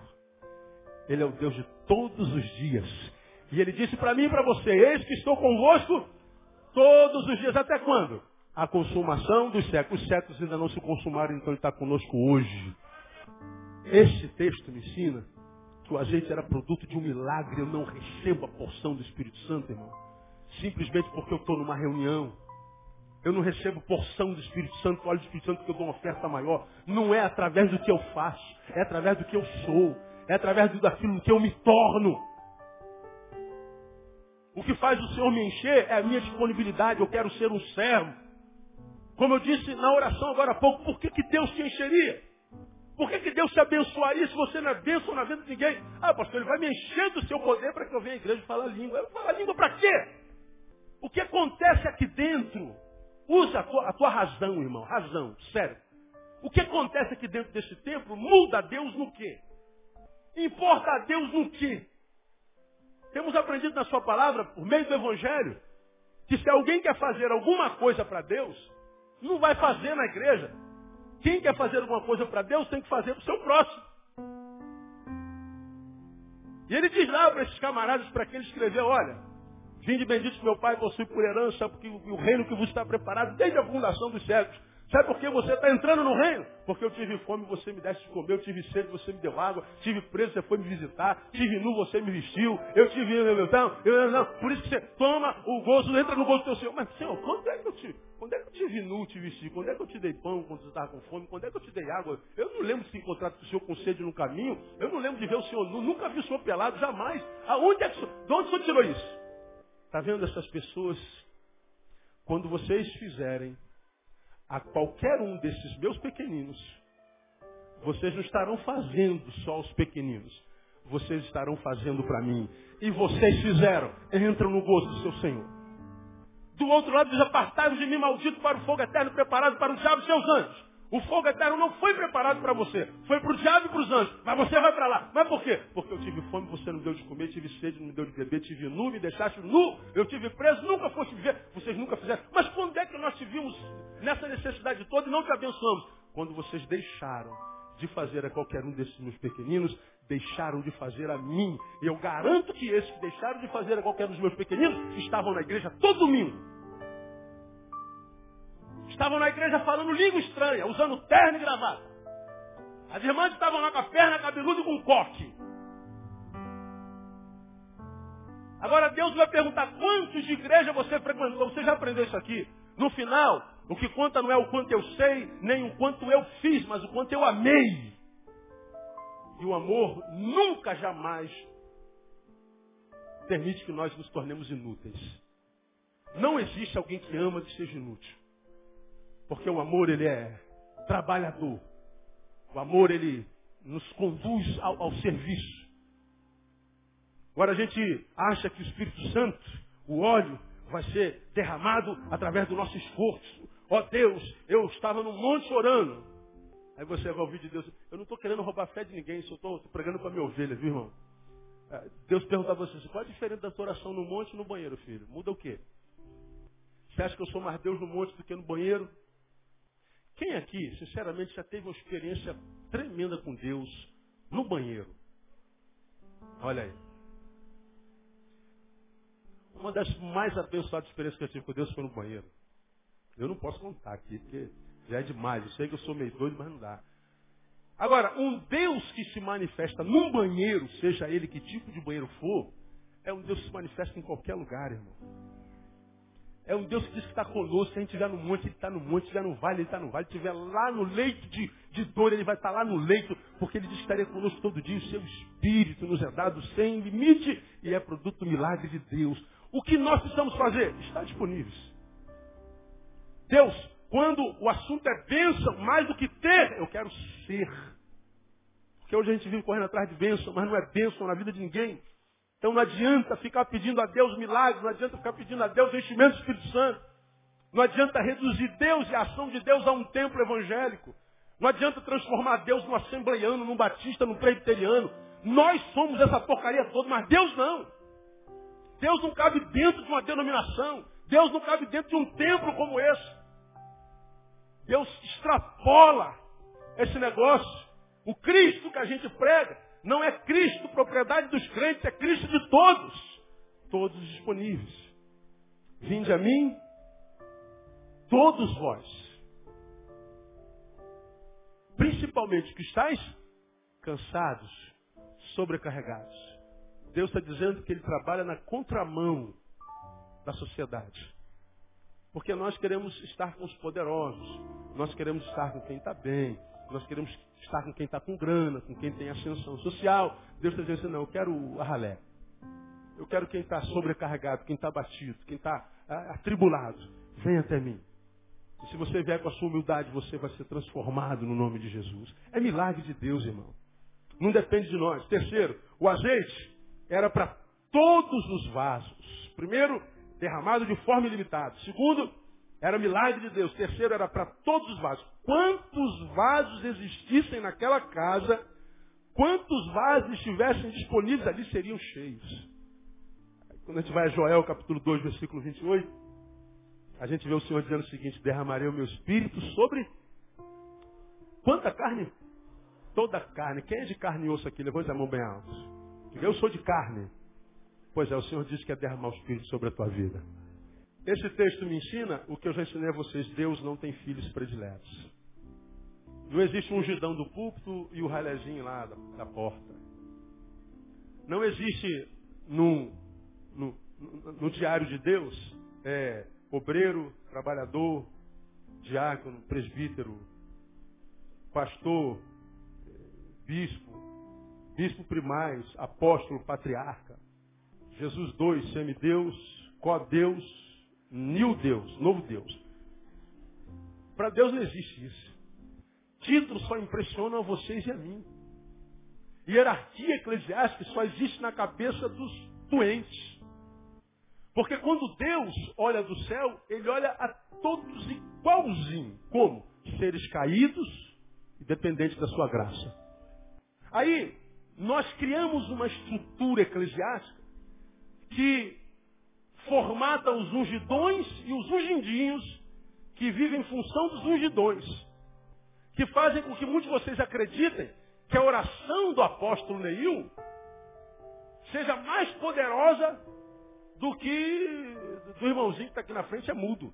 Ele é o Deus de todos os dias. E ele disse para mim e para você, eis que estou convosco todos os dias. Até quando? A consumação dos séculos. Os séculos ainda não se consumaram, então ele está conosco hoje. Este texto me ensina que o azeite era produto de um milagre, eu não recebo a porção do Espírito Santo, irmão. Simplesmente porque eu estou numa reunião. Eu não recebo porção do Espírito Santo, óleo do Espírito Santo, porque eu dou uma oferta maior. Não é através do que eu faço, é através do que eu sou, é através daquilo que eu me torno. O que faz o Senhor me encher é a minha disponibilidade, eu quero ser um servo. Como eu disse na oração agora há pouco, por que, que Deus te encheria? Por que, que Deus te abençoaria se você não é bênção na vida de ninguém? Ah, pastor, ele vai me encher do seu poder para que eu venha à igreja e falar língua. Eu falo língua para quê? O que acontece aqui dentro? Usa a tua, a tua razão, irmão. Razão, sério. O que acontece aqui dentro desse templo muda a Deus no quê? Importa a Deus no quê? Temos aprendido na sua palavra, por meio do Evangelho, que se alguém quer fazer alguma coisa para Deus, não vai fazer na igreja, quem quer fazer alguma coisa para Deus tem que fazer para o seu próximo. E ele diz lá para esses camaradas, para quem ele escreveu, olha, vinde bendito meu Pai, possui por herança, porque o reino que vos está preparado desde a fundação dos séculos. Sabe por que você está entrando no reino? Porque eu tive fome, você me desse de comer, eu tive sede, você me deu água, tive preso, você foi me visitar, tive nu, você me vestiu, eu tive, então, eu, não, por isso que você toma o gozo, entra no gozo do teu Senhor. Mas, Senhor, quando é que eu é nu, te vesti? Quando é que eu te dei pão quando você estava com fome? Quando é que eu te dei água? Eu não lembro de ter encontrado com o Senhor com sede no caminho, eu não lembro de ver o Senhor nu, nunca vi o Senhor pelado, jamais. Aonde é que, de onde o Senhor tirou isso? Está vendo essas pessoas? Quando vocês fizerem a qualquer um desses meus pequeninos, vocês não estarão fazendo só os pequeninos, vocês estarão fazendo para mim. E vocês fizeram, entram no gozo do seu Senhor. Do outro lado, desapartaram de mim, maldito, para o fogo eterno preparado para o diabo e seus anjos. O fogo eterno não foi preparado para você. Foi para o diabo e para os anjos. Mas você vai para lá. Mas por quê? Porque eu tive fome, você não deu de comer, tive sede, não deu de beber, tive nu, me deixaste nu, eu tive preso, nunca foste ver. Vocês nunca fizeram. Mas quando é que nós te vimos nessa necessidade toda e não te abençoamos? Quando vocês deixaram de fazer a qualquer um desses meus pequeninos, deixaram de fazer a mim. Eu garanto que esses que deixaram de fazer a qualquer um dos meus pequeninos estavam na igreja todo domingo. Estavam na igreja falando língua estranha, usando terno e gravata. As irmãs estavam lá com a perna cabeluda e com coque. Agora Deus vai perguntar quantos de igreja você frequentou. Você já aprendeu isso aqui? No final, o que conta não é o quanto eu sei, nem o quanto eu fiz, mas o quanto eu amei. E o amor nunca, jamais permite que nós nos tornemos inúteis. Não existe alguém que ama que seja inútil. Porque o amor, ele é trabalhador. O amor, ele nos conduz ao, ao serviço. Agora a gente acha que o Espírito Santo, o óleo, vai ser derramado através do nosso esforço. Ó oh, Deus, eu estava no monte orando. Aí você vai ouvir de Deus. Eu não estou querendo roubar a fé de ninguém, só estou pregando para minha ovelha, viu, irmão? É, Deus pergunta a você, qual a diferença da tua oração no monte e no banheiro, filho? Muda o quê? Você acha que eu sou mais Deus no monte do que no banheiro? Quem aqui, sinceramente, já teve uma experiência tremenda com Deus no banheiro? Olha aí. Uma das mais abençoadas experiências que eu tive com Deus foi no banheiro. Eu não posso contar aqui, porque já é demais. Eu sei que eu sou meio doido, mas não dá. Agora, um Deus que se manifesta num banheiro, seja ele que tipo de banheiro for, é um Deus que se manifesta em qualquer lugar, irmão. É um Deus que diz que está conosco, se a gente estiver no monte, ele está no monte, se estiver no vale, ele está no vale, se estiver lá no leito de, de dor, ele vai estar tá lá no leito, porque ele diz que estaria conosco todo dia, o seu Espírito nos é dado sem limite e é produto milagre de Deus. O que nós precisamos fazer? Está disponíveis. Deus, quando o assunto é bênção, mais do que ter, eu quero ser. Porque hoje a gente vive correndo atrás de bênção, mas não é bênção na vida de ninguém. Então não adianta ficar pedindo a Deus milagres, não adianta ficar pedindo a Deus enchimento do Espírito Santo. Não adianta reduzir Deus e a ação de Deus a um templo evangélico. Não adianta transformar Deus num assembleiano, num batista, num presbiteriano. Nós somos essa porcaria toda, mas Deus não. Deus não cabe dentro de uma denominação. Deus não cabe dentro de um templo como esse. Deus extrapola esse negócio. O Cristo que a gente prega não é Cristo propriedade dos crentes, é Cristo de todos. Todos disponíveis. Vinde a mim, todos vós. Principalmente que estáis cansados, sobrecarregados. Deus está dizendo que Ele trabalha na contramão da sociedade. Porque nós queremos estar com os poderosos, nós queremos estar com quem está bem, nós queremos estar com quem está com grana, com quem tem ascensão social. Deus está dizendo assim, não, eu quero a ralé. Eu quero quem está sobrecarregado, quem está batido, quem está atribulado. Vem até mim. E se você vier com a sua humildade, você vai ser transformado no nome de Jesus. É milagre de Deus, irmão. Não depende de nós. Terceiro, o azeite era para todos os vasos. Primeiro, derramado de forma ilimitada. Segundo, era milagre de Deus. Terceiro, era para todos os vasos. Quantos vasos existissem naquela casa, quantos vasos estivessem disponíveis ali seriam cheios. Quando a gente vai a Joel, capítulo 2, versículo 28, a gente vê o Senhor dizendo o seguinte, derramarei o meu espírito sobre quanta carne? Toda carne. Quem é de carne e osso aqui? Levante a mão bem alto. Eu sou de carne. Pois é, o Senhor disse que é derramar o espírito sobre a tua vida. Esse texto me ensina o que eu já ensinei a vocês. Deus não tem filhos prediletos. Não existe um ungidão do púlpito e o ralezinho lá da, da porta. Não existe no, no, no, diário de Deus é, obreiro, trabalhador, diácono, presbítero, pastor, bispo, bispo primaz, apóstolo, patriarca. Jesus dois, semideus, co-deus, New Deus, novo Deus. Para Deus não existe isso. Títulos só impressionam a vocês e a mim. Hierarquia eclesiástica só existe na cabeça dos doentes. Porque quando Deus olha do céu, Ele olha a todos igualzinho. Como? Seres caídos e dependentes da sua graça. Aí, nós criamos uma estrutura eclesiástica que formata os ungidões e os ungidinhos que vivem em função dos ungidões. Que fazem com que muitos de vocês acreditem que a oração do apóstolo Neil seja mais poderosa do que do irmãozinho que está aqui na frente é mudo.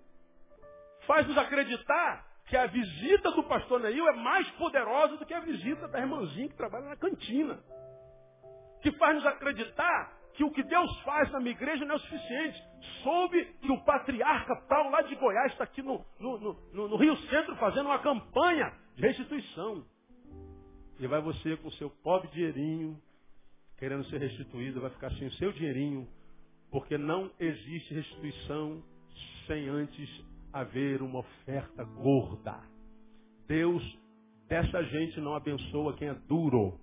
Faz-nos acreditar que a visita do pastor Neil é mais poderosa do que a visita da irmãzinha que trabalha na cantina. Que faz-nos acreditar que o que Deus faz na minha igreja não é o suficiente. Soube que o patriarca tal lá de Goiás está aqui no, no, no, no, Rio Centro fazendo uma campanha de restituição. E vai você com o seu pobre dinheirinho, querendo ser restituído, vai ficar sem o seu dinheirinho, porque não existe restituição sem antes haver uma oferta gorda. Deus dessa gente não abençoa quem é duro.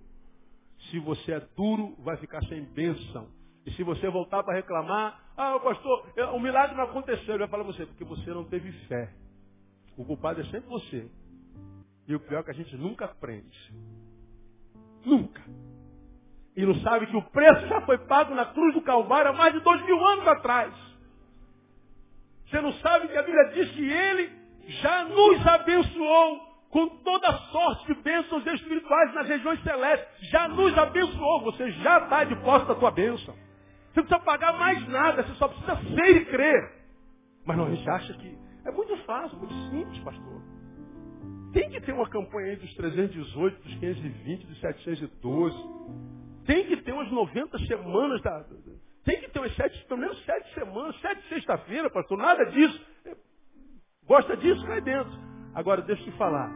Se você é duro, vai ficar sem bênção. E se você voltar para reclamar, ah, pastor, o milagre não aconteceu, ele vai falar você, porque você não teve fé. O culpado é sempre você. E o pior é que a gente nunca aprende. Nunca. E não sabe que o preço já foi pago na cruz do Calvário há mais de dois mil anos atrás. Você não sabe que a Bíblia diz que Ele já nos abençoou com toda sorte de bênçãos espirituais nas regiões celestes. Já nos abençoou. Você já está de posse da tua bênção. Você não precisa pagar mais nada, você só precisa ser e crer. Mas não, a gente acha que é muito fácil, muito simples, pastor. Tem que ter uma campanha aí dos 318, dos 520, dos 712. Tem que ter umas 90 semanas da. Tem que ter umas sete, pelo menos sete semanas, sete sexta-feira, pastor. Nada disso. Gosta disso? Cai dentro. Agora, deixa eu te falar.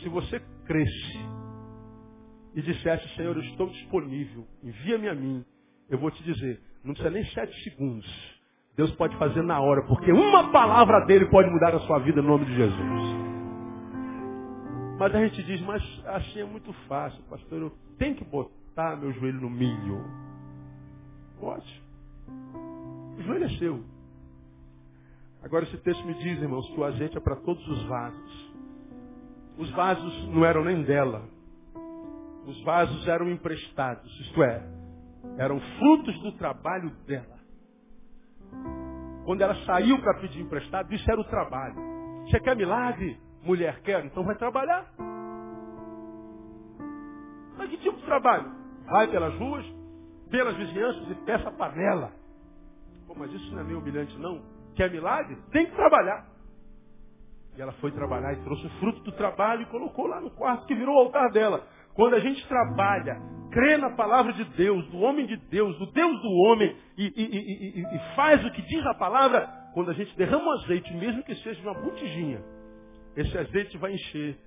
Se você cresce e dissesse, Senhor, eu estou disponível, envia-me a mim, eu vou te dizer, não precisa nem sete segundos. Deus pode fazer na hora, porque uma palavra dele pode mudar a sua vida em nome de Jesus. Mas a gente diz, mas assim é muito fácil, pastor, eu tenho que botar meu joelho no milho. Pode. O joelho é seu. Agora esse texto me diz, irmãos, que o azeite é para todos os vasos. Os vasos não eram nem dela. Os vasos eram emprestados, isto é, eram frutos do trabalho dela. Quando ela saiu para pedir emprestado, isso era o trabalho. Você quer milagre? Mulher quer, então vai trabalhar. Mas que tipo de trabalho? Vai pelas ruas, pelas vizinhanças e peça panela. Pô, mas isso não é meio humilhante, não. Quer milagre? Tem que trabalhar. E ela foi trabalhar e trouxe o fruto do trabalho e colocou lá no quarto que virou o altar dela. Quando a gente trabalha, crê na palavra de Deus, do homem de Deus, do Deus do homem, e, e, e, e faz o que diz a palavra, quando a gente derrama o azeite, mesmo que seja uma botijinha, esse azeite vai encher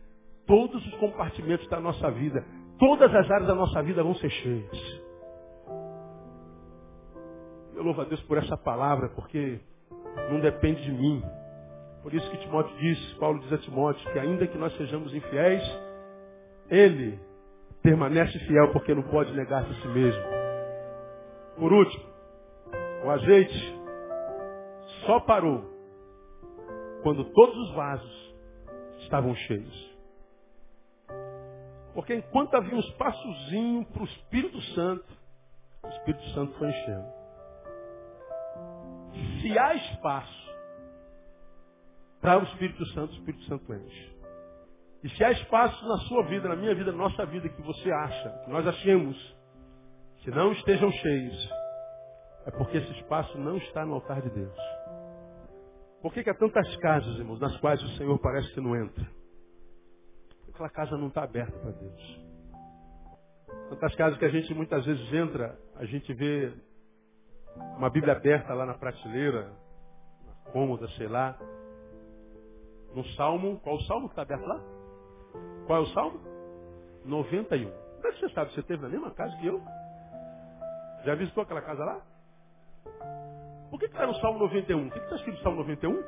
todos os compartimentos da nossa vida. Todas as áreas da nossa vida vão ser cheias. Eu louvo a Deus por essa palavra, porque não depende de mim. Por isso que Timóteo diz, Paulo diz a Timóteo, que ainda que nós sejamos infiéis, ele permanece fiel porque não pode negar-se a si mesmo. Por último, o azeite só parou quando todos os vasos estavam cheios. Porque enquanto havia um espaçozinho para o Espírito Santo, o Espírito Santo foi enchendo. Se há espaço para o Espírito Santo, o Espírito Santo enche. E se há espaço na sua vida, na minha vida, na nossa vida, que você acha, que nós achemos, que não estejam cheios, é porque esse espaço não está no altar de Deus. Por que, que há tantas casas, irmãos, nas quais o Senhor parece que não entra? Porque aquela casa não está aberta para Deus. Tantas casas que a gente muitas vezes entra, a gente vê uma Bíblia aberta lá na prateleira, na cômoda, sei lá. No Salmo, qual o Salmo que está aberto lá? Qual é o Salmo? 91. Como é você sabe? Você teve na mesma casa que eu? Já visitou aquela casa lá? Por que está no Salmo 91? O que está escrito no Salmo 91?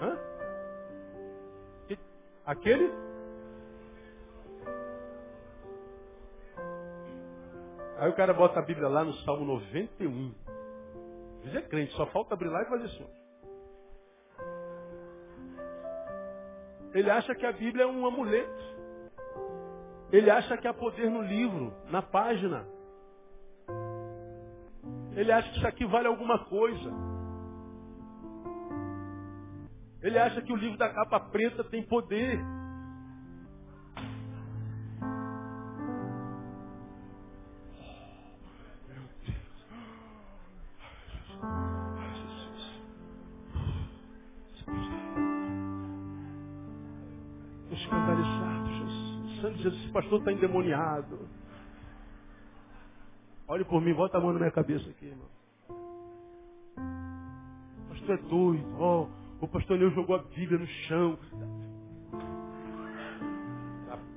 Hã? Aquele Aí o cara bota a Bíblia lá no Salmo 91. Diz é crente, só falta abrir lá e fazer assim. Ele acha que a Bíblia é um amuleto. Ele acha que há poder no livro, na página. Ele acha que isso aqui vale alguma coisa. Ele acha que o livro da capa preta tem poder. Pastor está endemoniado. Olhe por mim, bota a mão na minha cabeça aqui, irmão. O pastor é doido. Oh, o pastor Neu jogou a Bíblia no chão.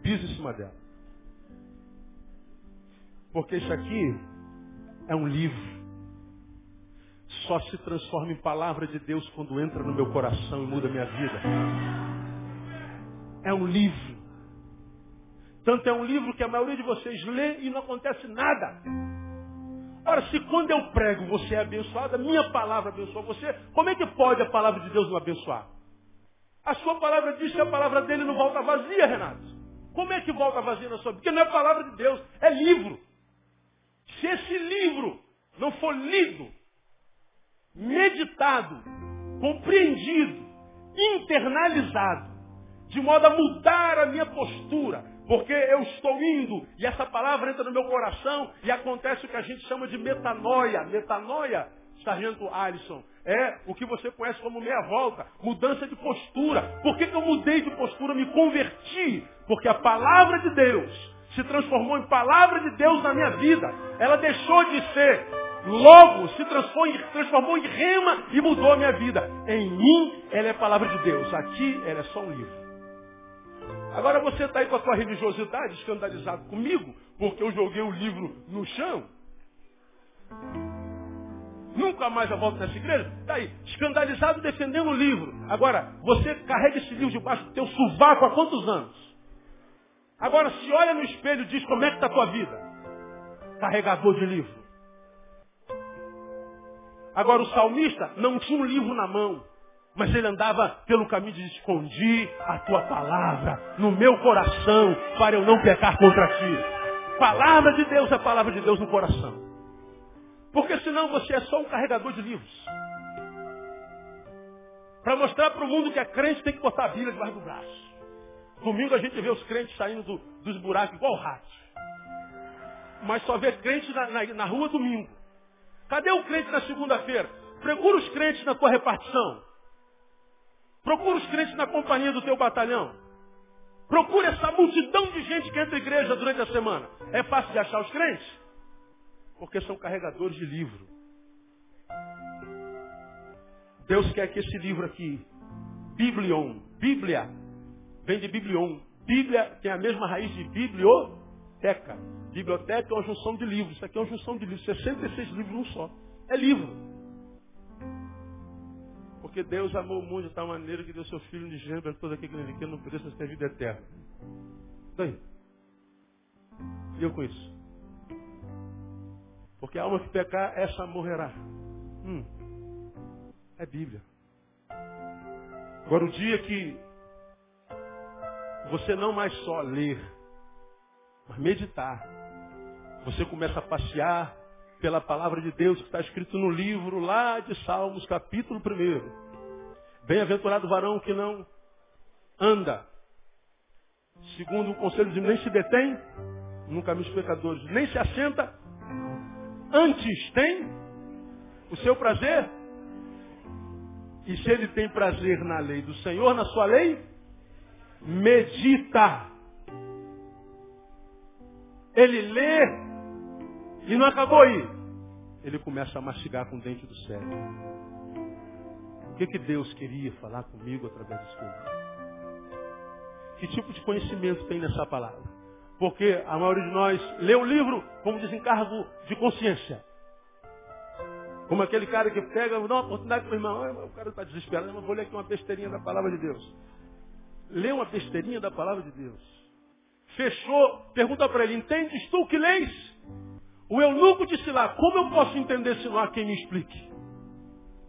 Pisa em cima dela. Porque isso aqui é um livro. Só se transforma em palavra de Deus quando entra no meu coração e muda a minha vida. É um livro. Tanto é um livro que a maioria de vocês lê e não acontece nada. Ora, se quando eu prego você é abençoado, a minha palavra abençoa você, como é que pode a palavra de Deus não abençoar? A sua palavra diz que a palavra dele não volta vazia, Renato. Como é que volta vazia na sua? Porque não é palavra de Deus, é livro. Se esse livro não for lido, meditado, compreendido, internalizado, de modo a mudar a minha postura, Porque eu estou indo e essa palavra entra no meu coração e acontece o que a gente chama de metanoia. Metanoia, sargento Alisson, é o que você conhece como meia volta, mudança de postura. Por que, que eu mudei de postura, me converti? Porque a palavra de Deus se transformou em palavra de Deus na minha vida. Ela deixou de ser logo, se transformou, em rema e mudou a minha vida. Em mim, ela é palavra de Deus. Aqui, ela é só um livro. Agora você está aí com a sua religiosidade, escandalizado comigo, porque eu joguei o livro no chão. Nunca mais eu volto nessa igreja. Está aí, escandalizado defendendo o livro. Agora, você carrega esse livro debaixo do teu sovaco há quantos anos? Agora, se olha no espelho e diz como é que está a tua vida. Carregador de livro. Agora, o salmista não tinha um livro na mão. Mas ele andava pelo caminho de escondi a tua palavra no meu coração para eu não pecar contra ti. Palavra de Deus é palavra de Deus no coração. Porque senão você é só um carregador de livros. Para mostrar para o mundo que é crente tem que botar a Bíblia debaixo do braço. Domingo a gente vê os crentes saindo do, dos buracos igual rato. Mas só vê crente na, na, na rua domingo. Cadê o crente na segunda-feira? Procura os crentes na tua repartição. Procura os crentes na companhia do teu batalhão. Procura essa multidão de gente que entra na igreja durante a semana. É fácil de achar os crentes? Porque são carregadores de livro. Deus quer que esse livro aqui, Biblion, Bíblia, vem de Biblion. Bíblia tem a mesma raiz de biblioteca. Biblioteca é uma junção de livros. Isso aqui é uma junção de livros. 66 livros num só. É livro. Porque Deus amou o mundo de tal maneira que deu seu Filho de gênero para todo aquele que não pudesse ter vida eterna. Daí. E eu com isso. Porque a alma que pecar, essa morrerá. Hum. É Bíblia. Agora o dia que você não mais só ler, mas meditar. Você começa a passear pela palavra de Deus que está escrito no livro lá de Salmos, capítulo 1. Bem-aventurado varão que não anda, segundo o conselho de nem se detém no caminho dos pecadores, nem se assenta, antes tem o seu prazer. E se ele tem prazer na lei do Senhor, na sua lei, medita. Ele lê e não acabou aí. Ele começa a mastigar com o dente do cérebro. O que, que Deus queria falar comigo através desse livro? Que tipo de conhecimento tem nessa palavra? Porque a maioria de nós lê o livro como desencargo de consciência. Como aquele cara que pega, dá uma oportunidade para o irmão, o cara está desesperado, mas vou ler aqui uma besteirinha da palavra de Deus lê uma besteirinha da palavra de Deus. Fechou, pergunta para ele, entendes tu que leis? O eunuco disse lá, como eu posso entender se não há quem me explique?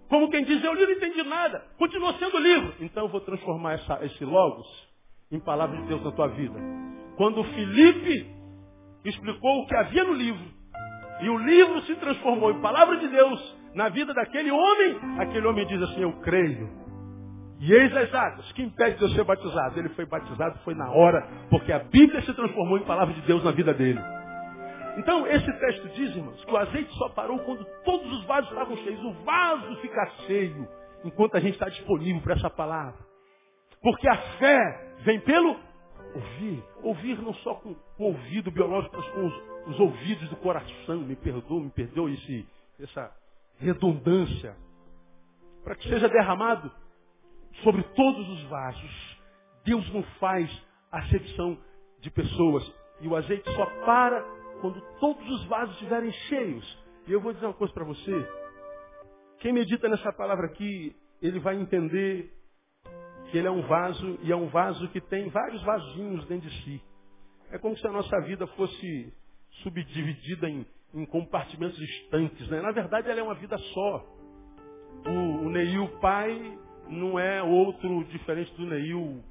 Como quem diz, eu li não entendi nada, continua sendo livro. Então eu vou transformar essa, esse logos em palavra de Deus na tua vida. Quando Felipe explicou o que havia no livro, e o livro se transformou em palavra de Deus na vida daquele homem, aquele homem diz assim, eu creio e eis as águas. Que impede de eu ser batizado? Ele foi batizado, foi na hora, porque a Bíblia se transformou em palavra de Deus na vida dele. Então, esse texto diz, irmãos, que o azeite só parou quando todos os vasos estavam cheios. O vaso fica cheio enquanto a gente está disponível para essa palavra. Porque a fé vem pelo ouvir. Ouvir não só com o ouvido biológico, mas com os, os ouvidos do coração. Me perdoa, me perdoa esse, essa redundância. Para que seja derramado sobre todos os vasos. Deus não faz acepção de pessoas. E o azeite só para quando todos os vasos estiverem cheios. E eu vou dizer uma coisa para você. Quem medita nessa palavra aqui, ele vai entender que ele é um vaso e é um vaso que tem vários vasinhos dentro de si. É como se a nossa vida fosse subdividida em, em compartimentos estanques. Né? Na verdade, ela é uma vida só. O, o Neil pai não é outro diferente do Neil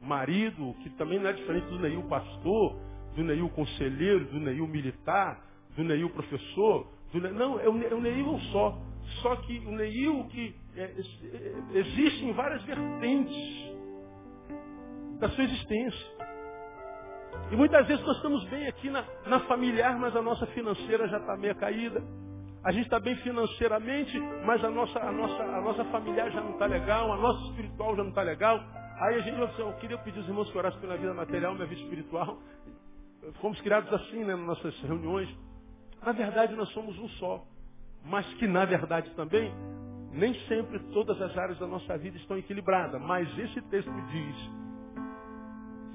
marido, que também não é diferente do Neil pastor, do Neil conselheiro, do Neil militar, do Neil professor. Do Neil, não, é o, é Neil só. Só que o Neil que é, é, existe em várias vertentes da sua existência. E muitas vezes nós estamos bem aqui na, na familiar, mas a nossa financeira já está meio caída. A gente está bem financeiramente, mas a nossa, a, nossa, a nossa familiar já não está legal, a nossa espiritual já não está legal. Aí a gente vai dizer, eu queria pedir os irmãos que orassem pela vida material, minha vida espiritual. Fomos criados assim, né, nas nossas reuniões. Na verdade, nós somos um só. Mas que, na verdade, também, nem sempre todas as áreas da nossa vida estão equilibradas. Mas esse texto diz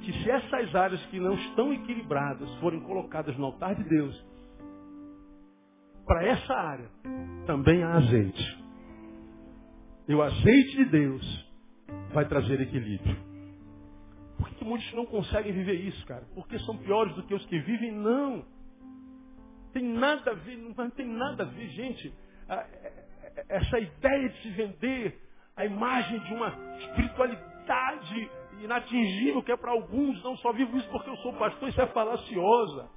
que se essas áreas que não estão equilibradas forem colocadas no altar de Deus, para essa área também há azeite. E o azeite de Deus vai trazer equilíbrio. Por que, muitos não conseguem viver isso, cara? Porque são piores do que os que vivem? Não. Tem nada a ver, não tem nada a ver, gente. É, é, essa ideia de se vender a imagem de uma espiritualidade inatingível que é para alguns, não só vivo isso porque eu sou pastor, isso é falaciosa.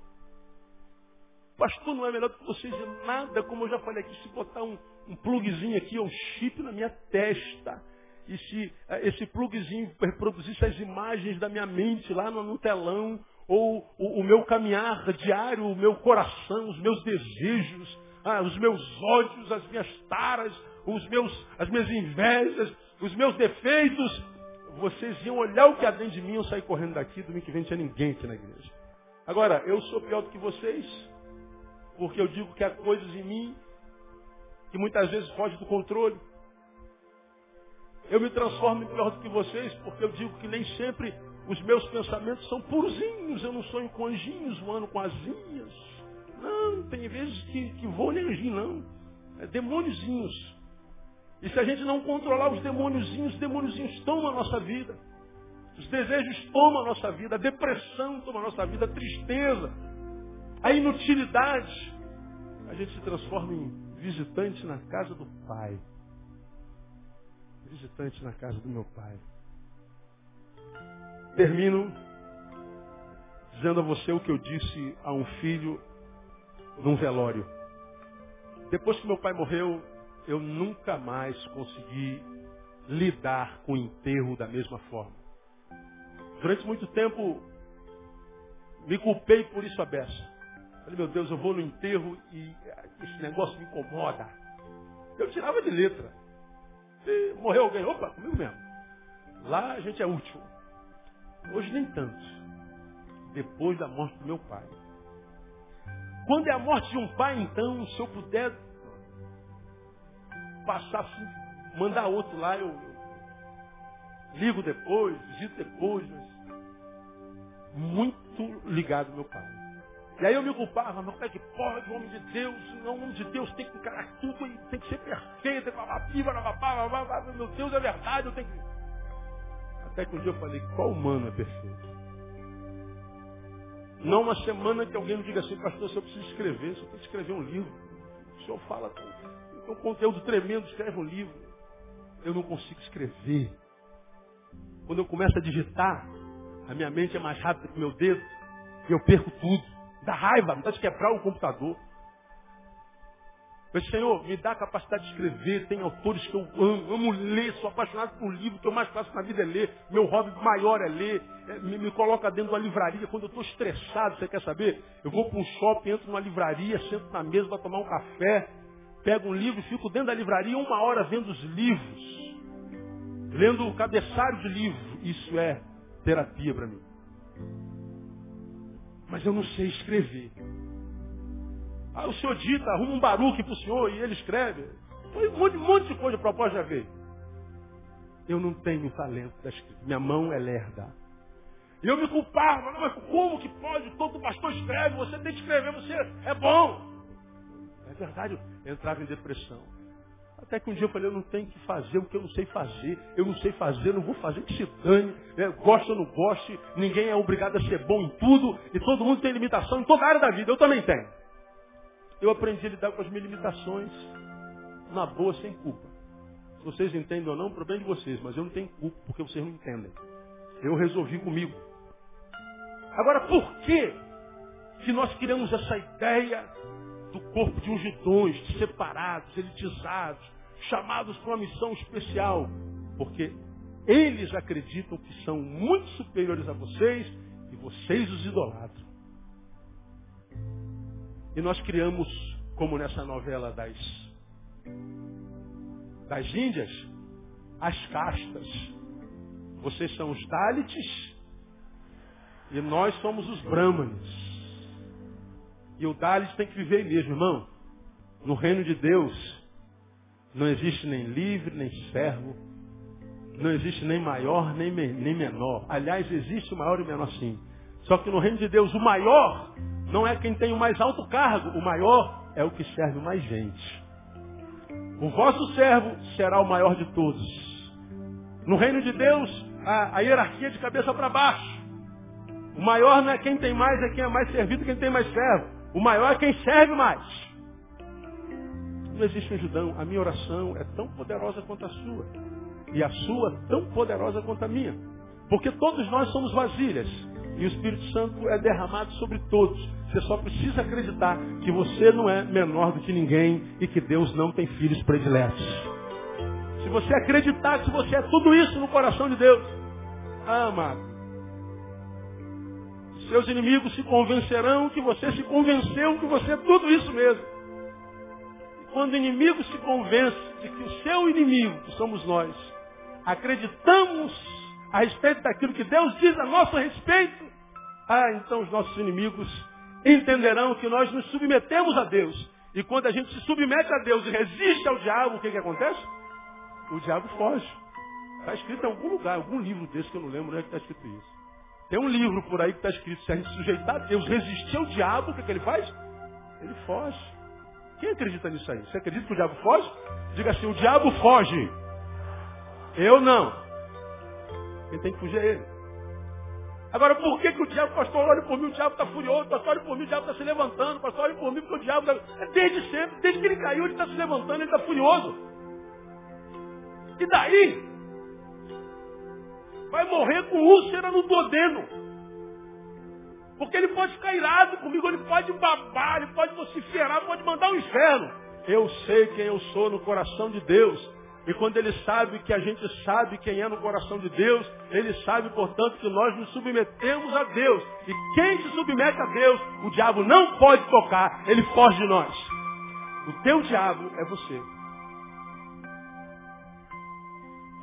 Pastor, não é melhor do que vocês nada, como eu já falei aqui, se botar um, um plugzinho aqui, um chip na minha testa, e se eh, esse plugzinho reproduzisse as imagens da minha mente lá no, telão, ou o, o, meu caminhar diário, o meu coração, os meus desejos, ah, os meus ódios, as minhas taras, os meus, as minhas invejas, os meus defeitos, vocês iam olhar o que há dentro de mim e sair correndo daqui, domingo que vem não tinha ninguém aqui na igreja. Agora, eu sou pior do que vocês, porque eu digo que há coisas em mim que muitas vezes fogem do controle. Eu me transformo em pior do que vocês, porque eu digo que nem sempre os meus pensamentos são puruzinhos. Eu não sonho com anjinhos voando com asinhas. Não, tem vezes que, que voam nem anjinho, não. É demôniozinhos. E se a gente não controlar os demôniozinhos, os demôniozinhos tomam a nossa vida. Os desejos tomam a nossa vida. A depressão toma a nossa vida. A tristeza, a inutilidade, a gente se transforma em visitante na casa do Pai. Visitante na casa do meu Pai. Termino dizendo a você o que eu disse a um filho num velório. Depois que meu pai morreu, eu nunca mais consegui lidar com o enterro da mesma forma. Durante muito tempo, me culpei por isso a beça. Falei, meu Deus, eu vou no enterro e esse negócio me incomoda. Eu tirava de letra. Morreu alguém, opa, comigo mesmo. Lá a gente é útil. Hoje nem tanto. Depois da morte do meu pai. Quando é a morte de um pai, então, se eu puder passar mandar outro lá, eu, ligo depois, visito depois, mas muito ligado meu pai. E aí eu me culpava, mas como é que pode, homem de Deus, não, homem de Deus tem que encarar tudo tem que ser perfeito, meu Deus é verdade, eu tenho que. Até que um dia eu falei, qual humano é perfeito? Não uma semana que alguém me diga assim, pastor, se eu preciso escrever, se eu que escrever um livro. O senhor fala, tem um conteúdo tremendo, escreve um livro. Eu não consigo escrever. Quando eu começo a digitar, a minha mente é mais rápida que o meu dedo, e eu perco tudo. Dá raiva, dá de quebrar o computador. Disse, Senhor, me dá a capacidade de escrever, tem autores que eu amo, amo ler, sou apaixonado por livro, que eu mais faço na vida é ler, meu hobby maior é ler, é, me, me, coloca dentro de uma livraria, quando eu estou estressado, você quer saber? Eu vou para um shopping, entro numa livraria, sento na mesa para tomar um café, pego um livro, fico dentro da livraria uma hora vendo os livros, lendo o cabeçalho de livro, isso é terapia para mim mas eu não sei escrever. Ah, o senhor dita, arruma um baruque para o senhor e ele escreve. Um monte, um monte de coisa proposta já veio. Eu não tenho talento da escrita. Minha mão é lerda. E eu me culpava, mas como que pode? Todo pastor escreve, você tem que escrever, você é bom. É verdade, eu entrava em depressão. Até que um dia eu falei, eu não tenho que fazer o que eu não sei fazer. Eu não sei fazer, não vou fazer que se dane. É, gosta ou não goste, ninguém é obrigado a ser bom em tudo. E todo mundo tem limitação em toda área da vida. Eu também tenho. Eu aprendi a lidar com as minhas limitações na boa, sem culpa. Se vocês entendem ou não, o problema é de vocês. Mas eu não tenho culpa, porque vocês não entendem. Eu resolvi comigo. Agora, por que que nós criamos essa ideia do corpo de ungidões, separados, elitizados, chamados para uma missão especial. Porque eles acreditam que são muito superiores a vocês e vocês os idolatram. E nós criamos, como nessa novela das, das Índias, as castas. Vocês são os Dalits e nós somos os Brahmanes. E o Dalit tem que viver mesmo, irmão. No reino de Deus não existe nem livre, nem servo. Não existe nem maior, nem, nem menor. Aliás, existe o maior e o menor sim. Só que no reino de Deus, o maior não é quem tem o mais alto cargo. O maior é o que serve mais gente. O vosso servo será o maior de todos. No reino de Deus, a, a hierarquia é de cabeça para baixo. O maior não é quem tem mais, é quem é mais servido, quem tem mais servo. O maior é quem serve mais. Não existe um judão. A minha oração é tão poderosa quanto a sua. E a sua tão poderosa quanto a minha. Porque todos nós somos vasilhas. E o Espírito Santo é derramado sobre todos. Você só precisa acreditar que você não é menor do que ninguém e que Deus não tem filhos prediletos. Se você acreditar que você é tudo isso no coração de Deus, ah, amado, seus inimigos se convencerão que você se convenceu que você é tudo isso mesmo. E quando o inimigo se convence de que o seu inimigo, que somos nós, acreditamos a respeito daquilo que Deus diz a nosso respeito, ah, então os nossos inimigos entenderão que nós nos submetemos a Deus. E quando a gente se submete a Deus e resiste ao diabo, o que, que acontece? O diabo foge. Está escrito em algum lugar, algum livro desse que eu não lembro onde é está escrito isso. Tem um livro por aí que está escrito, se a gente sujeitar a Deus, resistir ao diabo, o que, que ele faz? Ele foge. Quem acredita nisso aí? Você acredita que o diabo foge? Diga assim, o diabo foge. Eu não. Quem tem que fugir é ele. Agora, por que, que o diabo, pastor, olha por mim, o diabo está furioso, pastor, olha por mim, o diabo está se levantando, pastor, olha por mim, porque o diabo está... É desde sempre, desde que ele caiu, ele está se levantando, ele está furioso. E daí? Vai morrer com úlcera no duodeno. Porque ele pode ficar irado comigo, ele pode babar, ele pode vociferar, pode mandar o inferno. Eu sei quem eu sou no coração de Deus. E quando ele sabe que a gente sabe quem é no coração de Deus, ele sabe, portanto, que nós nos submetemos a Deus. E quem se submete a Deus, o diabo não pode tocar, ele foge de nós. O teu diabo é você.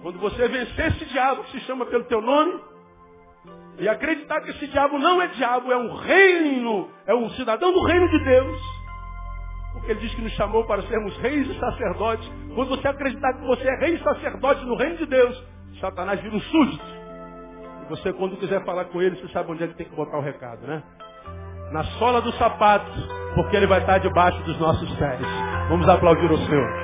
Quando você vencer esse diabo que se chama pelo teu nome, e acreditar que esse diabo não é diabo, é um reino, é um cidadão do reino de Deus. Porque ele diz que nos chamou para sermos reis e sacerdotes. Quando você acreditar que você é rei e sacerdote no reino de Deus, Satanás vira um súdito. E você, quando quiser falar com ele, você sabe onde ele tem que botar o recado, né? Na sola do sapato, porque ele vai estar debaixo dos nossos pés. Vamos aplaudir o Senhor.